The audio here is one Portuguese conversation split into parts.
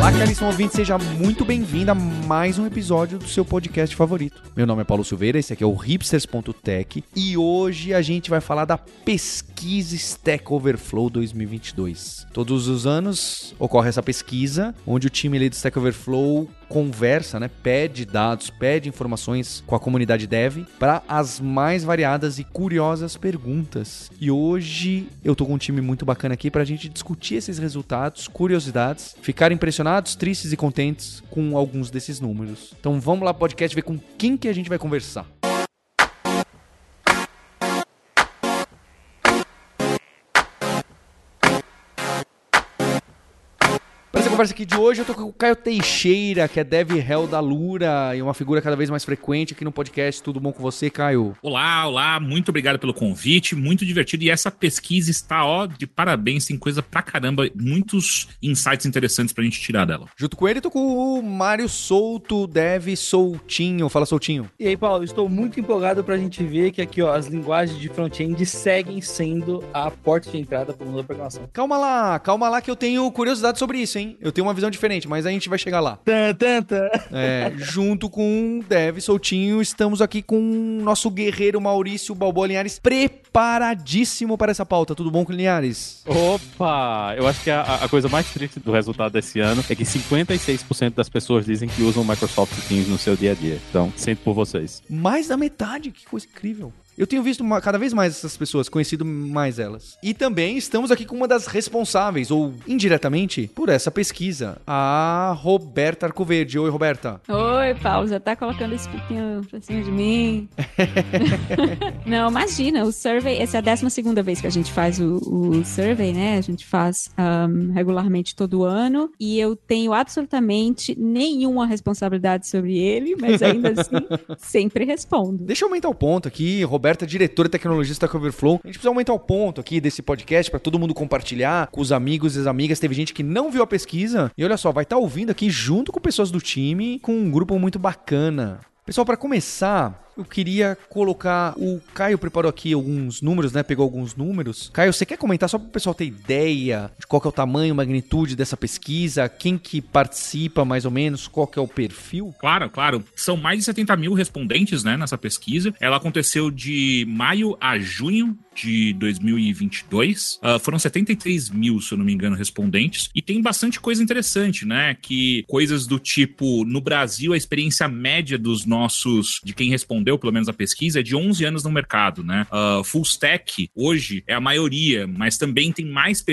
Olá, caríssimo ouvinte, seja muito bem-vindo a mais um episódio do seu podcast favorito. Meu nome é Paulo Silveira, esse aqui é o hipsters.tech e hoje a gente vai falar da pesquisa Stack Overflow 2022. Todos os anos ocorre essa pesquisa, onde o time do Stack Overflow conversa, né, pede dados, pede informações com a comunidade dev para as mais variadas e curiosas perguntas. E hoje eu tô com um time muito bacana aqui para a gente discutir esses resultados, curiosidades, ficar tristes e contentes com alguns desses números. Então vamos lá podcast ver com quem que a gente vai conversar. Conversa aqui de hoje eu tô com o Caio Teixeira, que é Dev Hell da Lura e uma figura cada vez mais frequente aqui no podcast. Tudo bom com você, Caio? Olá, olá, muito obrigado pelo convite, muito divertido. E essa pesquisa está, ó, de parabéns, tem coisa pra caramba, muitos insights interessantes pra gente tirar dela. Junto com ele, tô com o Mário Souto, Dev Soltinho. Fala, Soltinho. E aí, Paulo, estou muito empolgado pra gente ver que aqui, ó, as linguagens de front-end seguem sendo a porta de entrada para o mundo da programação. Calma lá, calma lá que eu tenho curiosidade sobre isso, hein? Eu eu tenho uma visão diferente, mas a gente vai chegar lá. É, junto com o Dev Soltinho, estamos aqui com o nosso guerreiro Maurício Balboa Linhares, preparadíssimo para essa pauta. Tudo bom com Linhares? Opa! Eu acho que a, a coisa mais triste do resultado desse ano é que 56% das pessoas dizem que usam Microsoft Teams no seu dia a dia. Então, sinto por vocês. Mais da metade, que coisa incrível. Eu tenho visto uma, cada vez mais essas pessoas, conhecido mais elas. E também estamos aqui com uma das responsáveis, ou indiretamente, por essa pesquisa, a Roberta Arcoverde. Oi, Roberta. Oi, Paulo, já tá colocando esse pouquinho pra cima de mim. Não, imagina, o survey, essa é a 12 segunda vez que a gente faz o, o survey, né? A gente faz um, regularmente todo ano e eu tenho absolutamente nenhuma responsabilidade sobre ele, mas ainda assim sempre respondo. Deixa eu aumentar o ponto aqui, Roberta Roberta, diretora de tecnologia da Coverflow. A gente precisa aumentar o ponto aqui desse podcast para todo mundo compartilhar com os amigos e as amigas. Teve gente que não viu a pesquisa e olha só, vai estar tá ouvindo aqui junto com pessoas do time, com um grupo muito bacana. Pessoal, para começar, eu queria colocar. O Caio preparou aqui alguns números, né? Pegou alguns números. Caio, você quer comentar só para o pessoal ter ideia de qual é o tamanho, magnitude dessa pesquisa? Quem que participa, mais ou menos? Qual que é o perfil? Claro, claro. São mais de 70 mil respondentes, né? Nessa pesquisa. Ela aconteceu de maio a junho de 2022. Uh, ah, foram 73 mil, se eu não me engano, respondentes. E tem bastante coisa interessante, né? Que coisas do tipo, no Brasil, a experiência média dos nossos, de quem respondeu pelo menos a pesquisa, é de 11 anos no mercado, né? Uh, full stack hoje é a maioria, mas também tem mais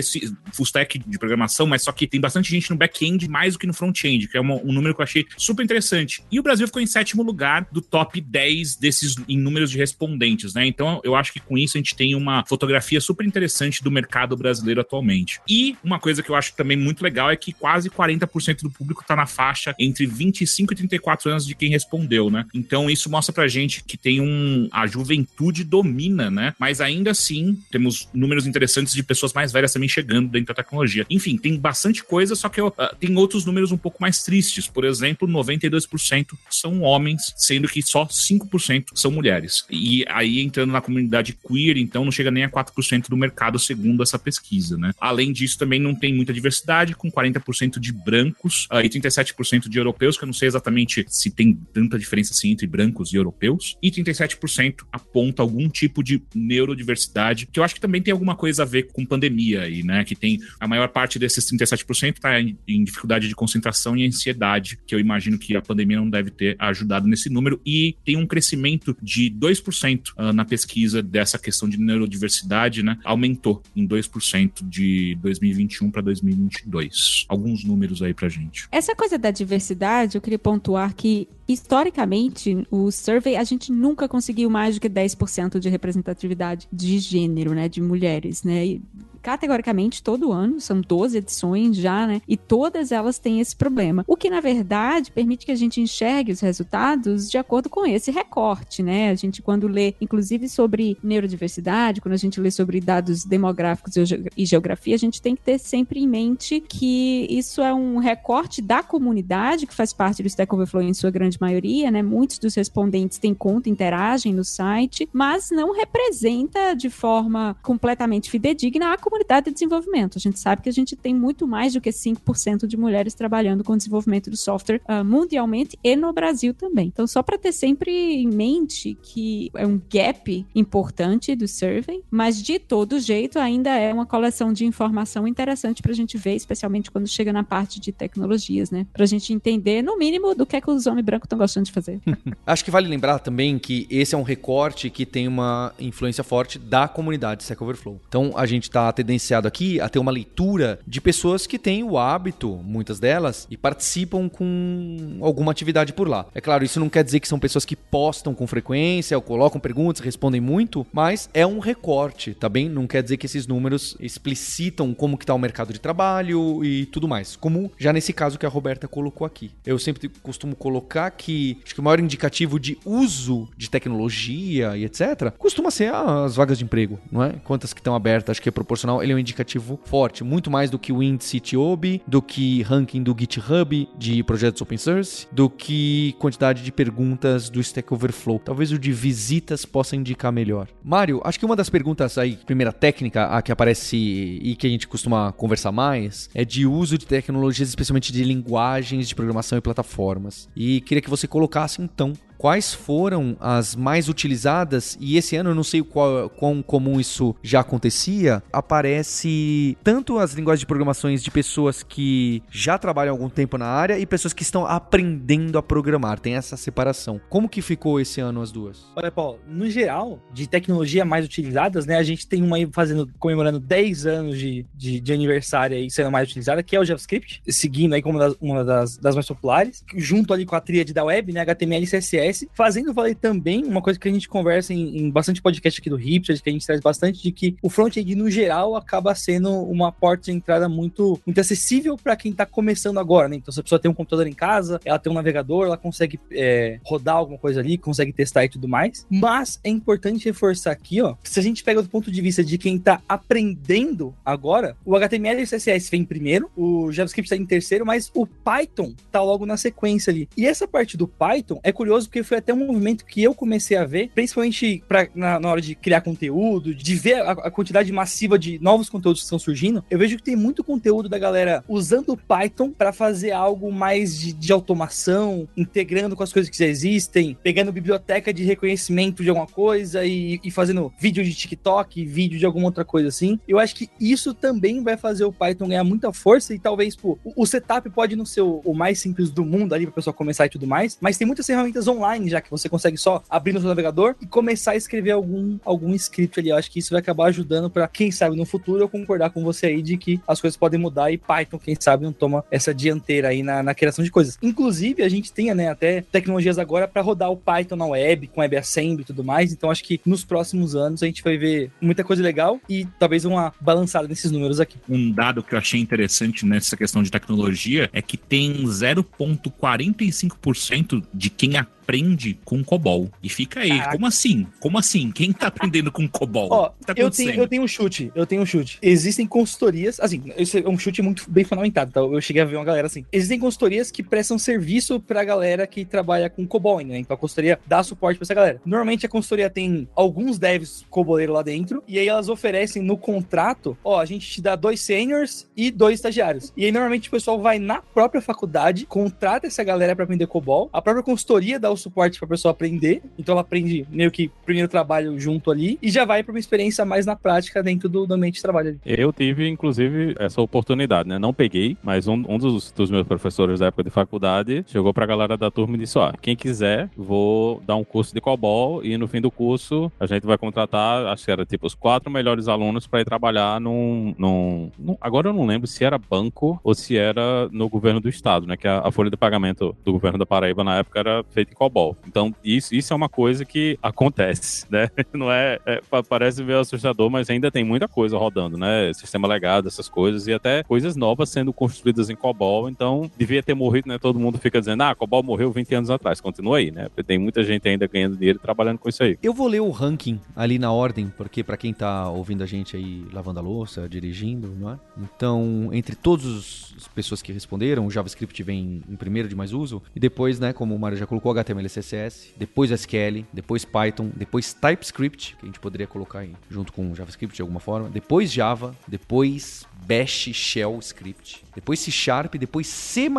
full stack de programação, mas só que tem bastante gente no back-end mais do que no front-end, que é um, um, número que eu achei super interessante. E o Brasil ficou em sétimo lugar do top 10 desses em números de respondentes, né? Então eu acho que com isso a gente tem uma fotografia super interessante do mercado brasileiro atualmente. E uma coisa que eu acho também muito legal é que quase 40% do público está na faixa entre 25 e 34 anos de quem respondeu, né? Então isso mostra pra gente que tem um. A juventude domina, né? Mas ainda assim, temos números interessantes de pessoas mais velhas também chegando dentro da tecnologia. Enfim, tem bastante coisa, só que uh, tem outros números um pouco mais tristes. Por exemplo, 92% são homens, sendo que só 5% são mulheres. E aí, entrando na comunidade queer, então não chega nem a 4% do mercado, segundo essa pesquisa, né? Além disso, também não tem muita diversidade, com 40% de brancos uh, e 37% de europeus, que eu não sei exatamente se tem tanta diferença assim entre brancos e europeus e 37% aponta algum tipo de neurodiversidade, que eu acho que também tem alguma coisa a ver com pandemia aí, né? Que tem a maior parte desses 37% está em, em dificuldade de concentração e ansiedade, que eu imagino que a pandemia não deve ter ajudado nesse número, e tem um crescimento de 2% uh, na pesquisa dessa questão de neurodiversidade, né? Aumentou em 2% de 2021 para 2022. Alguns números aí pra gente. Essa coisa da diversidade, eu queria pontuar que historicamente o survey a gente nunca conseguiu mais do que 10% de representatividade de gênero, né, de mulheres, né? Categoricamente todo ano, são 12 edições já, né? E todas elas têm esse problema. O que, na verdade, permite que a gente enxergue os resultados de acordo com esse recorte, né? A gente, quando lê, inclusive sobre neurodiversidade, quando a gente lê sobre dados demográficos e geografia, a gente tem que ter sempre em mente que isso é um recorte da comunidade que faz parte do Stack Overflow em sua grande maioria, né? Muitos dos respondentes têm conta, interagem no site, mas não representa de forma completamente fidedigna a comunidade de desenvolvimento. A gente sabe que a gente tem muito mais do que 5% de mulheres trabalhando com desenvolvimento do software uh, mundialmente e no Brasil também. Então, só para ter sempre em mente que é um gap importante do survey, mas de todo jeito ainda é uma coleção de informação interessante para a gente ver, especialmente quando chega na parte de tecnologias, né? Para a gente entender, no mínimo, do que é que os homens brancos estão gostando de fazer. Acho que vale lembrar também que esse é um recorte que tem uma influência forte da comunidade Stack Overflow. Então, a gente está tendenciado aqui a ter uma leitura de pessoas que têm o hábito, muitas delas, e participam com alguma atividade por lá. É claro, isso não quer dizer que são pessoas que postam com frequência, ou colocam perguntas, respondem muito, mas é um recorte, tá bem? Não quer dizer que esses números explicitam como que tá o mercado de trabalho e tudo mais. Como já nesse caso que a Roberta colocou aqui. Eu sempre costumo colocar que acho que o maior indicativo de uso de tecnologia e etc. costuma ser as vagas de emprego, não é? Quantas que estão abertas, acho que é proporcional. Ele é um indicativo forte, muito mais do que o índice TOB, do que ranking do GitHub de projetos open source, do que quantidade de perguntas do Stack Overflow. Talvez o de visitas possa indicar melhor. Mário, acho que uma das perguntas aí, primeira técnica, a que aparece e que a gente costuma conversar mais, é de uso de tecnologias, especialmente de linguagens de programação e plataformas. E queria que você colocasse então quais foram as mais utilizadas, e esse ano eu não sei qual, quão comum isso já acontecia, aparece tanto as linguagens de programações de pessoas que já trabalham há algum tempo na área e pessoas que estão aprendendo a programar. Tem essa separação. Como que ficou esse ano as duas? Olha, Paulo, no geral, de tecnologia mais utilizadas, né? A gente tem uma aí fazendo, comemorando 10 anos de, de, de aniversário aí sendo mais utilizada, que é o JavaScript, seguindo aí como das, uma das, das mais populares, junto ali com a tríade da web, né? HTML e CSS fazendo valer também uma coisa que a gente conversa em, em bastante podcast aqui do Hipster, que a gente traz bastante, de que o front-end no geral acaba sendo uma porta de entrada muito, muito acessível para quem está começando agora, né? Então, se a pessoa tem um computador em casa, ela tem um navegador, ela consegue é, rodar alguma coisa ali, consegue testar e tudo mais. Mas é importante reforçar aqui, ó, se a gente pega do ponto de vista de quem está aprendendo agora, o HTML e o CSS vem primeiro, o JavaScript está em terceiro, mas o Python tá logo na sequência ali. E essa parte do Python é curioso porque porque foi até um movimento que eu comecei a ver, principalmente pra, na, na hora de criar conteúdo, de ver a, a, quantidade massiva de novos conteúdos que estão surgindo. Eu vejo que tem muito conteúdo da galera usando Python para fazer algo mais de, de, automação, integrando com as coisas que já existem, pegando biblioteca de reconhecimento de alguma coisa e, e fazendo vídeo de TikTok, vídeo de alguma outra coisa assim. Eu acho que isso também vai fazer o Python ganhar muita força e talvez, pô, o, o setup pode não ser o, o mais simples do mundo ali pra pessoa começar e tudo mais, mas tem muitas ferramentas online online, já que você consegue só abrir no seu navegador e começar a escrever algum, algum script ali. Eu acho que isso vai acabar ajudando para quem sabe no futuro eu concordar com você aí de que as coisas podem mudar e Python, quem sabe, não toma essa dianteira aí na, na criação de coisas. Inclusive, a gente tem, né, até tecnologias agora para rodar o Python na web, com WebAssembly e tudo mais. Então, acho que nos próximos anos a gente vai ver muita coisa legal e talvez uma balançada nesses números aqui. Um dado que eu achei interessante nessa questão de tecnologia é que tem 0,45% de quem aprende com COBOL. E fica aí, Caraca. como assim? Como assim? Quem tá aprendendo com COBOL? Ó, tá eu, tenho, eu tenho um chute, eu tenho um chute. Existem consultorias, assim, esse é um chute muito bem fundamentado, tá? Eu cheguei a ver uma galera assim. Existem consultorias que prestam serviço pra galera que trabalha com COBOL, né? Então a consultoria dá suporte pra essa galera. Normalmente a consultoria tem alguns devs coboleiros lá dentro, e aí elas oferecem no contrato, ó, a gente te dá dois seniors e dois estagiários. E aí normalmente o pessoal vai na própria faculdade, contrata essa galera para aprender COBOL, a própria consultoria dá o suporte pra pessoa aprender. Então ela aprende meio que primeiro trabalho junto ali e já vai para uma experiência mais na prática dentro do, do ambiente de trabalho ali. Eu tive, inclusive, essa oportunidade, né? Não peguei, mas um, um dos, dos, meus professores da época de faculdade chegou pra galera da turma e disse: ó, quem quiser, vou dar um curso de COBOL e no fim do curso a gente vai contratar, acho que era tipo os quatro melhores alunos para ir trabalhar num, num, num, Agora eu não lembro se era banco ou se era no governo do estado, né? Que a, a folha de pagamento do governo da Paraíba na época era feita em COBOL COBOL. Então, isso, isso é uma coisa que acontece, né? Não é, é parece meio assustador, mas ainda tem muita coisa rodando, né? Sistema legado, essas coisas, e até coisas novas sendo construídas em COBOL. Então, devia ter morrido, né? Todo mundo fica dizendo, ah, COBOL morreu 20 anos atrás. Continua aí, né? Tem muita gente ainda ganhando dinheiro trabalhando com isso aí. Eu vou ler o ranking ali na ordem, porque para quem tá ouvindo a gente aí lavando a louça, dirigindo, não é? Então, entre todas as pessoas que responderam, o JavaScript vem em primeiro de mais uso, e depois, né, como o Mário já colocou, HTML CSS, depois SQL, depois Python, depois TypeScript, que a gente poderia colocar aí junto com JavaScript de alguma forma, depois Java, depois Bash Shell Script, depois C Sharp, depois C++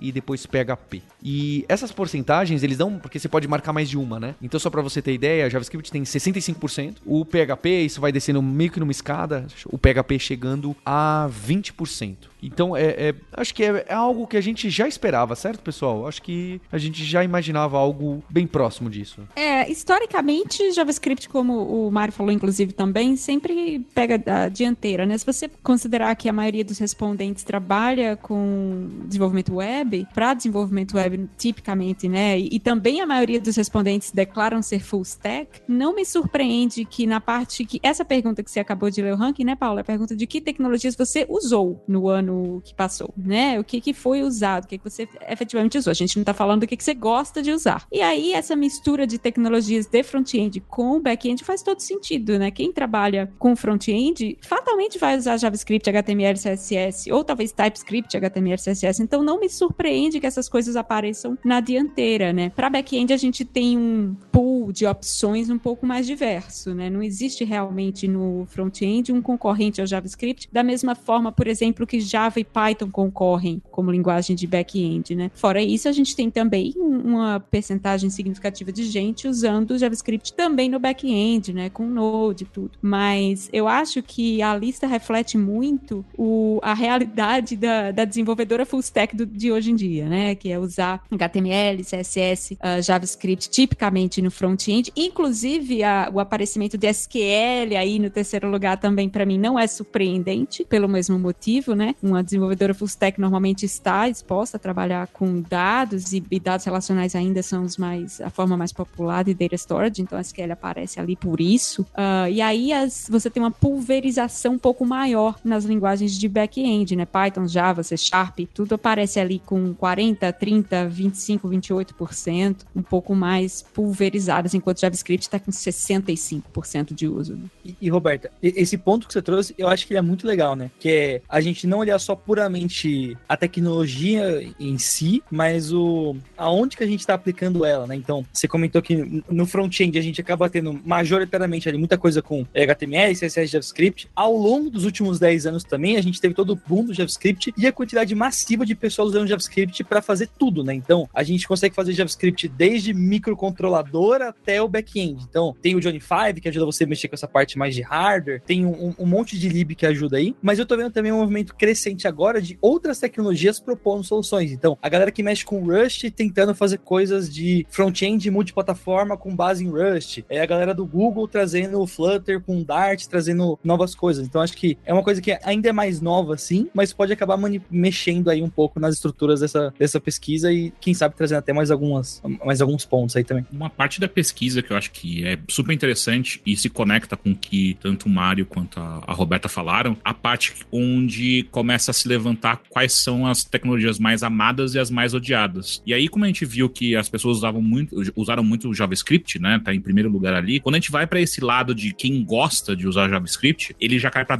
e depois PHP. E essas porcentagens eles dão porque você pode marcar mais de uma, né? Então só para você ter ideia, JavaScript tem 65%, o PHP isso vai descendo meio que numa escada, o PHP chegando a 20%. Então, é, é acho que é, é, algo que a gente já esperava, certo, pessoal? Acho que a gente já imaginava algo bem próximo disso. É, historicamente, JavaScript, como o Mário falou, inclusive, também, sempre pega a dianteira, né? Se você considerar que a maioria dos respondentes trabalha com desenvolvimento web, para desenvolvimento web, tipicamente, né? E, e também a maioria dos respondentes declaram ser full stack, não me surpreende que na parte que. Essa pergunta que você acabou de ler o ranking, né, Paula? A pergunta de que tecnologias você usou no ano que passou, né? O que, que foi usado, o que, que você efetivamente usou. A gente não está falando do que, que você gosta de usar. E aí, essa mistura de tecnologias de front-end com back-end faz todo sentido, né? Quem trabalha com front-end fatalmente vai usar JavaScript, HTML, CSS, ou talvez TypeScript, HTML, CSS. Então, não me surpreende que essas coisas apareçam na dianteira, né? Para back-end, a gente tem um pool de opções um pouco mais diverso, né? Não existe realmente no front-end um concorrente ao JavaScript, da mesma forma, por exemplo, que Java e Python concorrem como linguagem de back-end, né? Fora isso, a gente tem também uma percentagem significativa de gente usando JavaScript também no back-end, né? Com Node e tudo. Mas eu acho que a lista reflete muito o, a realidade da, da desenvolvedora full stack do, de hoje em dia, né? Que é usar HTML, CSS, uh, JavaScript tipicamente no front-end. Inclusive, a, o aparecimento de SQL aí no terceiro lugar também, para mim, não é surpreendente, pelo mesmo motivo, né? Um uma desenvolvedora full stack normalmente está exposta a trabalhar com dados e, e, dados relacionais ainda são os mais a forma mais popular de data storage, então a SQL aparece ali por isso. Uh, e aí as, você tem uma pulverização um pouco maior nas linguagens de back-end, né? Python, Java, C Sharp, tudo aparece ali com 40, 30, 25, 28%, um pouco mais pulverizadas, enquanto JavaScript está com 65% de uso. Né? E, e Roberta, esse ponto que você trouxe, eu acho que ele é muito legal, né? Que é a gente não olhar só puramente a tecnologia em si, mas o aonde que a gente está aplicando ela, né? Então, você comentou que no front-end a gente acaba tendo majoritariamente ali muita coisa com HTML, CSS, JavaScript. Ao longo dos últimos 10 anos também, a gente teve todo o boom do JavaScript e a quantidade massiva de pessoas usando JavaScript para fazer tudo, né? Então, a gente consegue fazer JavaScript desde microcontrolador até o back-end. Então, tem o Johnny 5 que ajuda você a mexer com essa parte mais de hardware, tem um, um monte de lib que ajuda aí, mas eu tô vendo também um movimento crescente crescente agora de outras tecnologias propondo soluções. Então, a galera que mexe com Rust tentando fazer coisas de front-end multiplataforma com base em Rust. É a galera do Google trazendo Flutter com Dart, trazendo novas coisas. Então, acho que é uma coisa que ainda é mais nova, sim, mas pode acabar mexendo aí um pouco nas estruturas dessa, dessa pesquisa e, quem sabe, trazendo até mais, algumas, mais alguns pontos aí também. Uma parte da pesquisa que eu acho que é super interessante e se conecta com o que tanto o Mário quanto a, a Roberta falaram, a parte onde começa a se levantar quais são as tecnologias mais amadas e as mais odiadas. E aí, como a gente viu que as pessoas usavam muito, usaram muito o JavaScript, né? Tá em primeiro lugar ali. Quando a gente vai para esse lado de quem gosta de usar JavaScript, ele já cai para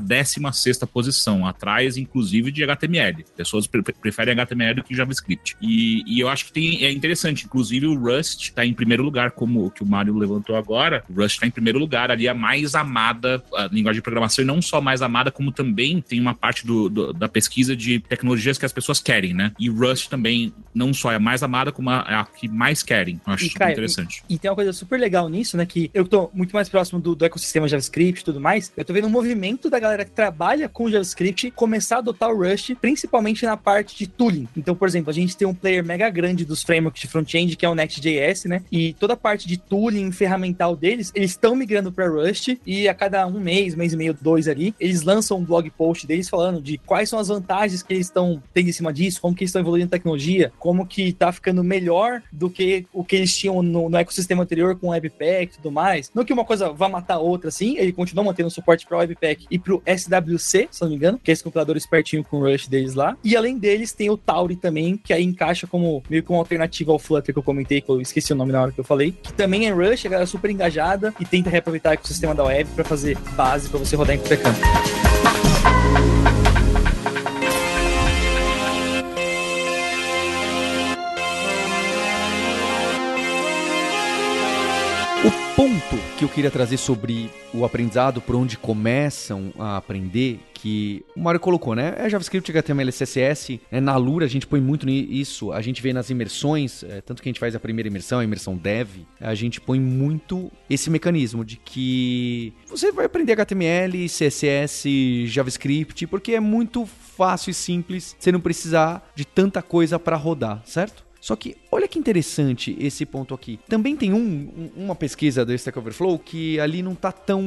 16 posição, atrás, inclusive, de HTML. Pessoas pre preferem HTML do que JavaScript. E, e, eu acho que tem, é interessante. Inclusive, o Rust tá em primeiro lugar, como o que o Mário levantou agora. O Rust tá em primeiro lugar ali, a mais amada a linguagem de programação, e não só mais amada, como também tem uma parte do, do da pesquisa de tecnologias que as pessoas querem, né? E Rust também não só é a mais amada, como a, é a que mais querem. Eu acho e, super interessante. E, e, tem uma coisa super legal nisso, né? Que eu tô muito mais próximo do, do ecossistema JavaScript e tudo mais. Eu tô vendo um movimento da galera que trabalha trabalha com JavaScript começar a adotar o Rust, principalmente na parte de tooling. Então, por exemplo, a gente tem um player mega grande dos frameworks de front-end, que é o Next.js, né? E toda a parte de tooling ferramental deles, eles estão migrando para Rust e a cada um mês, mês e meio, dois ali, eles lançam um blog post deles falando de quais são as vantagens que eles estão tendo em cima disso, como que eles estão evoluindo a tecnologia, como que tá ficando melhor do que o que eles tinham no, no ecossistema anterior com o Webpack e tudo mais. Não que uma coisa vá matar a outra, assim, ele continua mantendo suporte para o Webpack e para o SWC, se não me engano, que é esse compilador espertinho com o Rush deles lá. E além deles, tem o Tauri também, que aí encaixa como meio que uma alternativa ao Flutter que eu comentei, que eu esqueci o nome na hora que eu falei, que também é Rush, a galera super engajada e tenta reaproveitar o ecossistema da web para fazer base para você rodar em qualquer canto. Que eu queria trazer sobre o aprendizado, por onde começam a aprender, que o Mário colocou, né? É JavaScript, HTML, CSS. Né? Na Lura a gente põe muito nisso. A gente vê nas imersões, é, tanto que a gente faz a primeira imersão, a imersão dev, a gente põe muito esse mecanismo de que você vai aprender HTML, CSS, JavaScript, porque é muito fácil e simples você não precisar de tanta coisa para rodar, certo? Só que olha que interessante esse ponto aqui. Também tem um, um- uma pesquisa do Stack Overflow que ali não tá tão.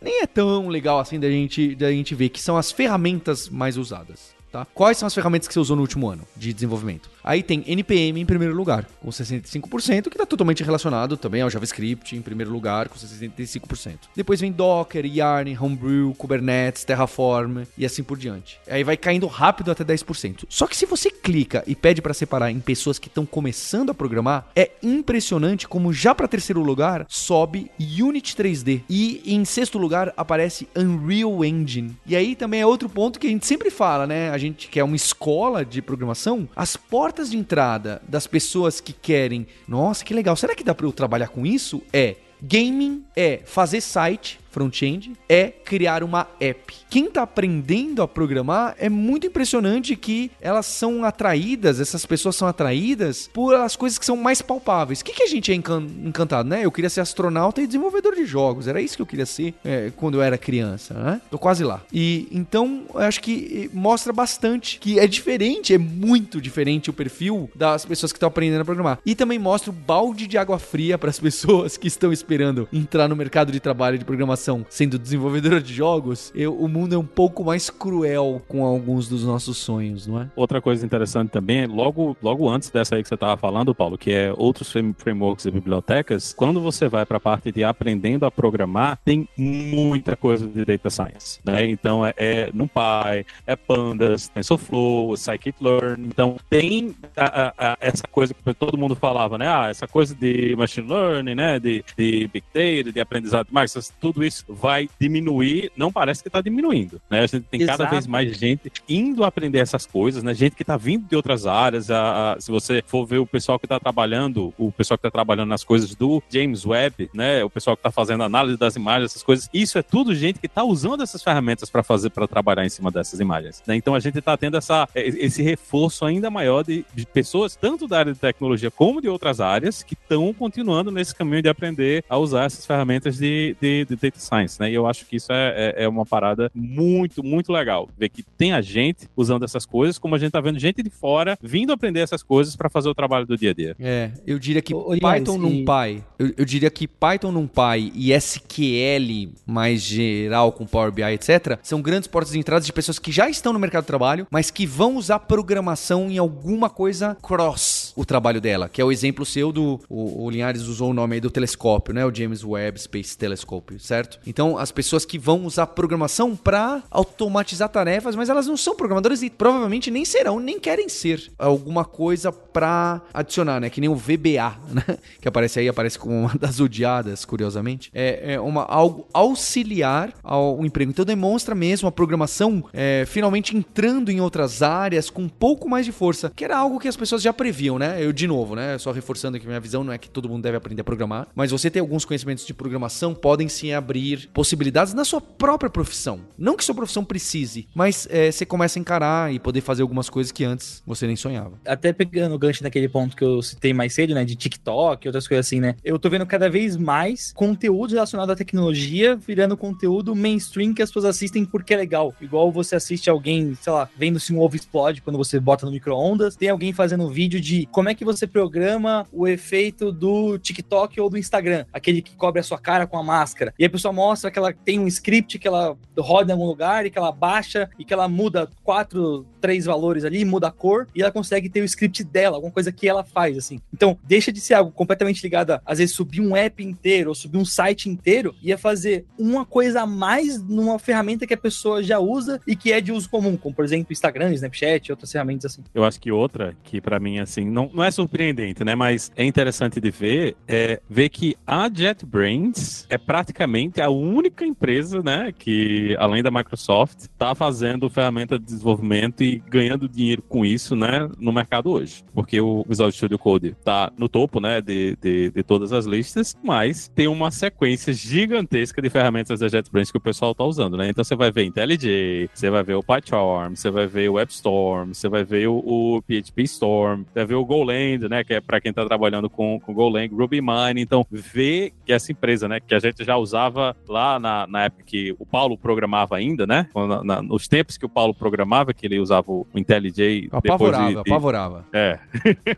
nem é tão legal assim da gente, da gente ver, que são as ferramentas mais usadas. Tá? Quais são as ferramentas que você usou no último ano de desenvolvimento? Aí tem NPM em primeiro lugar, com 65%, que está totalmente relacionado também ao JavaScript em primeiro lugar, com 65%. Depois vem Docker, Yarn, Homebrew, Kubernetes, Terraform e assim por diante. Aí vai caindo rápido até 10%. Só que se você clica e pede para separar em pessoas que estão começando a programar, é impressionante como já para terceiro lugar sobe Unity 3D e em sexto lugar aparece Unreal Engine. E aí também é outro ponto que a gente sempre fala, né? A gente que é uma escola de programação, as portas de entrada das pessoas que querem, nossa, que legal, será que dá para eu trabalhar com isso? É Gaming é fazer site, front-end, é criar uma app. Quem tá aprendendo a programar é muito impressionante que elas são atraídas, essas pessoas são atraídas por as coisas que são mais palpáveis. O que, que a gente é encan- encantado, né? Eu queria ser astronauta e desenvolvedor de jogos. Era isso que eu queria ser é, quando eu era criança, né? Tô quase lá. E então eu acho que eh, mostra bastante que é diferente, é muito diferente o perfil das pessoas que estão aprendendo a programar. E também mostra o balde de água fria para as pessoas que estão esperando entrar no mercado de trabalho de programação sendo desenvolvedora de jogos. Eu- o mundo é um pouco mais cruel com alguns dos nossos sonhos, não é? Outra coisa interessante também, logo, logo antes dessa aí que você estava falando, Paulo, que é outros frame- frameworks e bibliotecas, quando você vai para a parte de aprendendo a programar, tem muita coisa de data science, né? Então é, é NumPy, é Pandas, TensorFlow, Scikit-learn, então tem a- a- a- essa coisa que todo mundo falava, né? Ah, essa coisa de machine learning, né? De, de big data, de aprendizado, mas tudo isso vai diminuir, não parece que está diminuindo, né? A gente tem cada Exato. vez mais gente indo aprender essas coisas, né? Gente que tá vindo de outras áreas. A, a- se você for ver o pessoal que tá trabalhando, o pessoal que tá trabalhando nas coisas do James Webb, né? O pessoal que tá fazendo análise das imagens, essas coisas. Isso é tudo gente que tá usando essas ferramentas para fazer, para trabalhar em cima dessas imagens. né? Então a gente tá tendo essa, eh, esse reforço ainda maior de, de pessoas, tanto da área de tecnologia como de outras áreas, que estão continuando nesse caminho de aprender a usar essas ferramentas de, de, de science, né? E eu acho que isso é, é, é uma parada muito, muito legal. Ver que tem a gente usando essas coisas, como a gente tá vendo gente de fora vindo aprender essas coisas para fazer o trabalho do dia a dia. É, eu diria que Ô, Python e- NumPy, eu, eu diria que Python NumPy e SQL mais geral com Power BI, etc, são grandes portas de entrada de pessoas que já estão no mercado de trabalho, mas que vão usar programação em alguma coisa cross o trabalho dela, que é o exemplo seu do o, o Linhares usou o nome aí do telescópio, né, o James Webb Space Telescope, certo? Então, as pessoas que vão usar programação para automatizar tarefas, mas elas não são programadoras e provavelmente nem serão, nem querem ser alguma coisa para adicionar, né? Que nem o VBA, né? Que aparece aí, aparece como uma das odiadas, curiosamente. É, é uma, algo auxiliar ao emprego. Então demonstra mesmo a programação é, finalmente entrando em outras áreas com um pouco mais de força, que era algo que as pessoas já previam, né? Né? Eu, de novo, né? Só reforçando aqui minha visão, não é que todo mundo deve aprender a programar, mas você ter alguns conhecimentos de programação podem sim abrir possibilidades na sua própria profissão. Não que sua profissão precise, mas é, você começa a encarar e poder fazer algumas coisas que antes você nem sonhava. Até pegando o gancho naquele ponto que eu citei mais cedo, né? De TikTok e outras coisas assim, né? Eu tô vendo cada vez mais conteúdo relacionado à tecnologia virando conteúdo mainstream que as pessoas assistem porque é legal. Igual você assiste alguém, sei lá, vendo se um ovo explode quando você bota no micro-ondas. Tem alguém fazendo um vídeo de como é que você programa o efeito do TikTok ou do Instagram. Aquele que cobre a sua cara com a máscara. E a pessoa mostra que ela tem um script que ela roda em algum lugar e que ela baixa e que ela muda quatro, três valores ali, muda a cor e ela consegue ter o script dela, alguma coisa que ela faz, assim. Então, deixa de ser algo completamente ligado a, às vezes, subir um app inteiro ou subir um site inteiro e a fazer uma coisa a mais numa ferramenta que a pessoa já usa e que é de uso comum, como, por exemplo, Instagram, Snapchat, outras ferramentas assim. Eu acho que outra que para mim assim não, não é surpreendente, né, mas é interessante de ver é ver que a JetBrains é praticamente a única empresa, né, que além da Microsoft está fazendo ferramenta de desenvolvimento e ganhando dinheiro com isso, né, no mercado hoje, porque o Visual Studio Code está no topo, né, de, de, de, todas as listas, mas tem uma sequência gigantesca de ferramentas da JetBrains que o pessoal está usando, né? Então você vai ver IntelliJ, você vai ver o PyCharm, você vai ver o WebStorm, você vai ver o, o PHP Storm, você vai ver o Golang, né, que é para quem está trabalhando com, com Golang, RubyMine. Então, ver que essa empresa, né, que a gente já usava lá na, na época que o Paulo programava ainda, né? Na, na, nos tempos que o Paulo programava, que ele usava o IntelliJ. Apavorava, de, de... apavorava. É.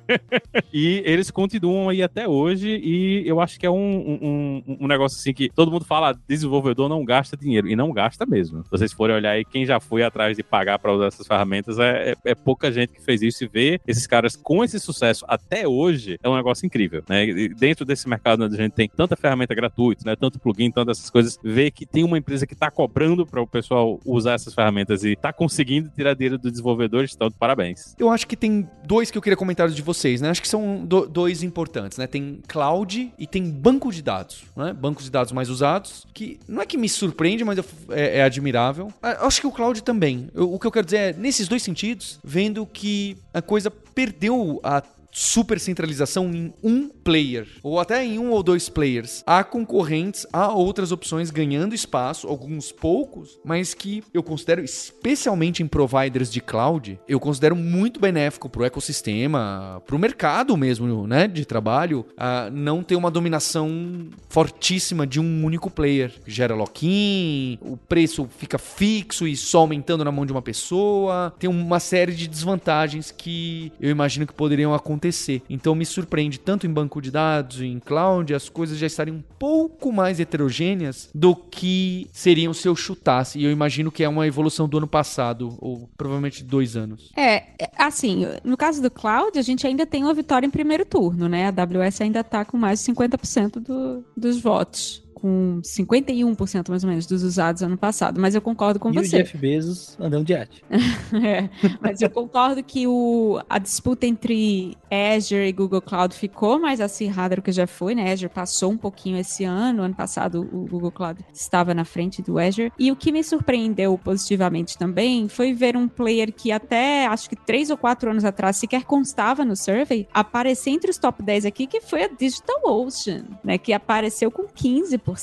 e eles continuam aí até hoje e eu acho que é um, um, um negócio assim que todo mundo fala, desenvolvedor não gasta dinheiro. E não gasta mesmo. Se vocês forem olhar aí, quem já foi atrás de pagar para usar essas ferramentas, é, é, é, pouca gente que fez isso e ver esses caras com esse sucesso até hoje é um negócio incrível, né? E dentro desse mercado onde a gente tem tanta ferramenta gratuita, né? Tanto plugin, tantas essas coisas, ver que tem uma empresa que está cobrando para o pessoal usar essas ferramentas e está conseguindo tirar dinheiro dos desenvolvedores, então parabéns. Eu acho que tem dois que eu queria comentar de vocês, né? Acho que são do, dois importantes, né? Tem cloud e tem banco de dados, né? Bancos de dados mais usados, que não é que me surpreende, mas é, é admirável. Eu acho que o cloud também. Eu, o que eu quero dizer é, nesses dois sentidos, vendo que a coisa perdeu a super centralização em um player, ou até em um ou dois players. Há concorrentes, há outras opções ganhando espaço, alguns poucos, mas que eu considero, especialmente em providers de cloud, eu considero muito benéfico para o ecossistema, para o mercado mesmo, né, de trabalho, não ter uma dominação fortíssima de um único player. Gera lock-in, o preço fica fixo e só aumentando na mão de uma pessoa. Tem uma série de desvantagens que eu imagino que poderiam acontecer acontecer. Então me surpreende tanto em banco de dados, em cloud, as coisas já estarem um pouco mais heterogêneas do que seriam se eu chutasse. E eu imagino que é uma evolução do ano passado, ou provavelmente dois anos. É, é assim, no caso do cloud, a gente ainda tem uma vitória em primeiro turno, né? A AWS ainda está com mais de 50% do, dos votos com 51% mais ou menos dos usados ano passado, mas eu concordo com e você. E o Jeff Bezos andando de arte. é, mas eu concordo que o, a disputa entre Azure e Google Cloud ficou mais acirrada do que já foi, né? Azure passou um pouquinho esse ano, ano passado o Google Cloud estava na frente do Azure. E o que me surpreendeu positivamente também foi ver um player que até acho que três ou quatro anos atrás sequer constava no survey, aparecer entre os top 10 aqui, que foi a DigitalOcean, né? Que apareceu com 15%.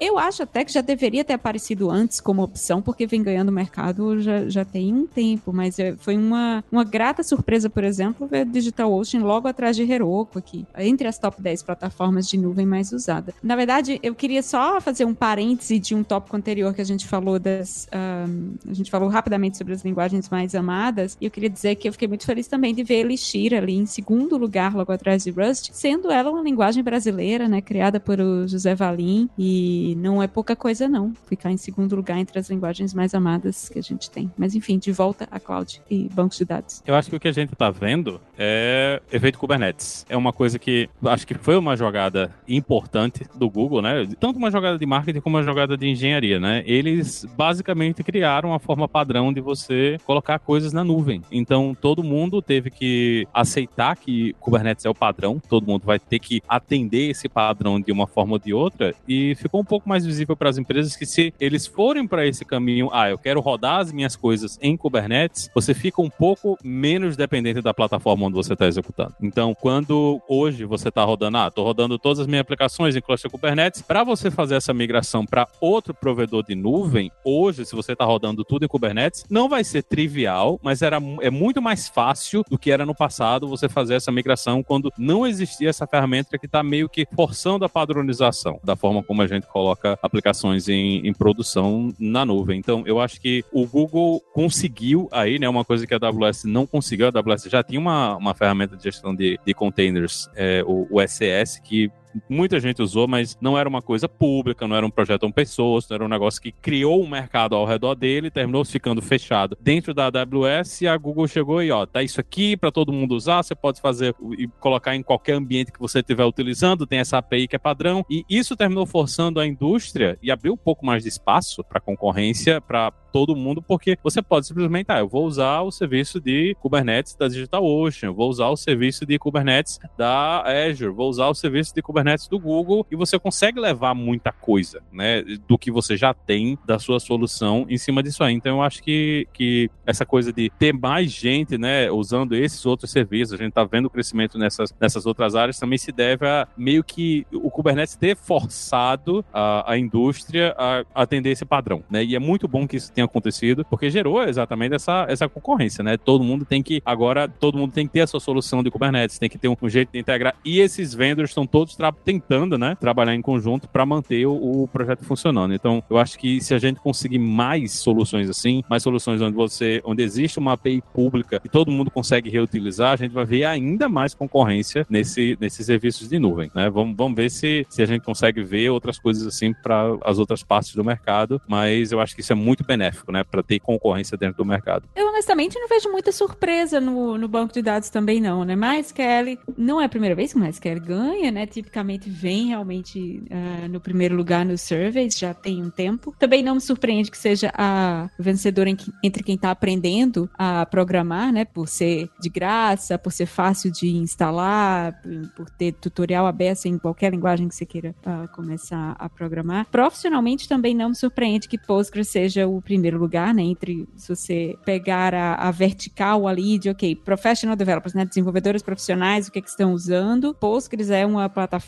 Eu acho até que já deveria ter aparecido antes como opção, porque vem ganhando mercado já, já tem um tempo, mas é, foi uma, uma grata surpresa, por exemplo, ver DigitalOcean logo atrás de Heroku aqui, entre as top 10 plataformas de nuvem mais usadas. Na verdade, eu queria só fazer um parêntese de um tópico anterior que a gente falou das. Um, a gente falou rapidamente sobre as linguagens mais amadas, e eu queria dizer que eu fiquei muito feliz também de ver Elixir ali em segundo lugar, logo atrás de Rust, sendo ela uma linguagem brasileira, né, criada por o José Valim, e não é pouca coisa, não, ficar em segundo lugar entre as linguagens mais amadas que a gente tem. Mas enfim, de volta a cloud e bancos de dados. Eu acho que o que a gente está vendo é efeito Kubernetes. É uma coisa que acho que foi uma jogada importante do Google, né? Tanto uma jogada de marketing como uma jogada de engenharia, né? Eles basicamente criaram uma forma padrão de você colocar coisas na nuvem. Então todo mundo teve que aceitar que Kubernetes é o padrão, todo mundo vai ter que atender esse padrão de uma forma ou de outra e ficou um pouco mais visível para as empresas que se eles forem para esse caminho, ah, eu quero rodar as minhas coisas em Kubernetes, você fica um pouco menos dependente da plataforma onde você está executando. Então, quando hoje você está rodando, ah, estou rodando todas as minhas aplicações em cluster Kubernetes, para você fazer essa migração para outro provedor de nuvem, hoje, se você está rodando tudo em Kubernetes, não vai ser trivial, mas era, é muito mais fácil do que era no passado você fazer essa migração quando não existia essa ferramenta que está meio que forçando a padronização da forma como a gente coloca aplicações em, em produção na nuvem. Então, eu acho que o Google conseguiu aí, né, uma coisa que a AWS não conseguiu. A AWS já tinha uma, uma ferramenta de gestão de, de containers, é, o, o SES, que muita gente usou, mas não era uma coisa pública, não era um projeto com pessoas, não era um negócio que criou um mercado ao redor dele, terminou ficando fechado. Dentro da AWS e a Google chegou e ó, tá isso aqui para todo mundo usar, você pode fazer e colocar em qualquer ambiente que você estiver utilizando, tem essa API que é padrão. E isso terminou forçando a indústria e abriu um pouco mais de espaço para concorrência, para todo mundo, porque você pode simplesmente, ah, eu vou usar o serviço de Kubernetes da DigitalOcean, vou usar o serviço de Kubernetes da Azure, vou usar o serviço de Kubernetes do Google e você consegue levar muita coisa, né, do que você já tem da sua solução em cima disso aí. Então eu acho que, que essa coisa de ter mais gente, né, usando esses outros serviços, a gente tá vendo o crescimento nessas, nessas outras áreas, também se deve a meio que o Kubernetes ter forçado a, a indústria a atender esse padrão, né, e é muito bom que isso tenha acontecido, porque gerou exatamente essa, essa concorrência, né? Todo mundo tem que, agora, todo mundo tem que ter a sua solução de Kubernetes, tem que ter um, um jeito de integrar. E esses vendors estão todos tentando, né? Trabalhar em conjunto para manter o, o, projeto funcionando. Então, eu acho que se a gente conseguir mais soluções assim, mais soluções onde você, onde existe uma API pública e todo mundo consegue reutilizar, a gente vai ver ainda mais concorrência nesse, nesses serviços de nuvem, né? Vamos, vamos ver se, se a gente consegue ver outras coisas assim para as outras partes do mercado, mas eu acho que isso é muito benéfico né? Para ter concorrência dentro do mercado. Eu honestamente não vejo muita surpresa no, no banco de dados também, não, né? MySQL não é a primeira vez que o MySQL ganha, né? Vem realmente uh, no primeiro lugar nos surveys, já tem um tempo. Também não me surpreende que seja a vencedora entre quem está aprendendo a programar, né? Por ser de graça, por ser fácil de instalar, por ter tutorial aberto em qualquer linguagem que você queira uh, começar a programar. Profissionalmente também não me surpreende que Postgres seja o primeiro lugar, né? Entre se você pegar a, a vertical ali de, ok, professional developers, né? Desenvolvedores profissionais, o que, é que estão usando. Postgres é uma plataforma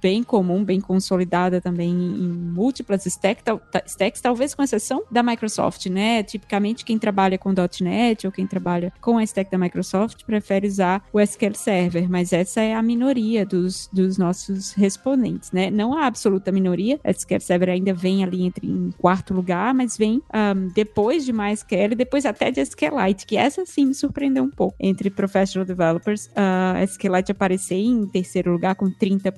bem comum, bem consolidada também em múltiplas stacks, stacks, talvez com exceção da Microsoft, né? Tipicamente quem trabalha com .NET ou quem trabalha com a stack da Microsoft prefere usar o SQL Server, mas essa é a minoria dos, dos nossos respondentes, né? Não a absoluta minoria, SQL Server ainda vem ali entre em quarto lugar, mas vem um, depois de MySQL, depois até de SQLite, que essa sim me surpreendeu um pouco. Entre Professional Developers, uh, SQLite aparecer em terceiro lugar com 30%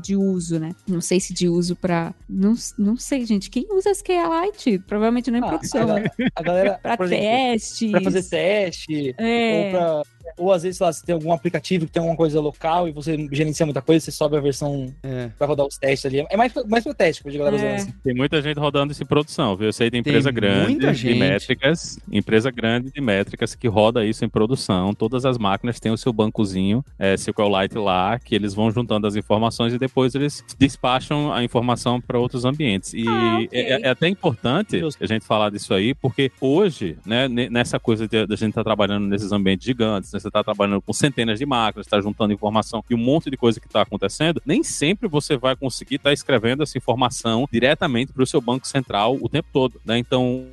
de uso, né? Não sei se de uso para Não, não sei, gente. Quem usa SQLite? Provavelmente não é ah, produção. A, a galera, para teste. Para fazer teste. É. Ou pra ou às vezes, lá, você tem algum aplicativo que tem alguma coisa local e você gerencia muita coisa, você sobe a versão é. pra rodar os testes ali. É mais, mais pro teste, pra galera é. assim. Tem muita gente rodando isso em produção, viu? Eu sei de empresa tem grande de métricas, empresa grande de métricas que roda isso em produção. Todas as máquinas têm o seu bancozinho, é, SQLite lá, que eles vão juntando as informações e depois eles despacham a informação para outros ambientes. E ah, okay. é, é, até importante a gente falar disso aí, porque hoje, né, nessa coisa de, de a gente estar tá trabalhando nesses ambientes gigantes, você está trabalhando com centenas de máquinas, está juntando informação e um monte de coisa que está acontecendo, nem sempre você vai conseguir estar tá escrevendo essa informação diretamente para o seu banco central o tempo todo, né? Então,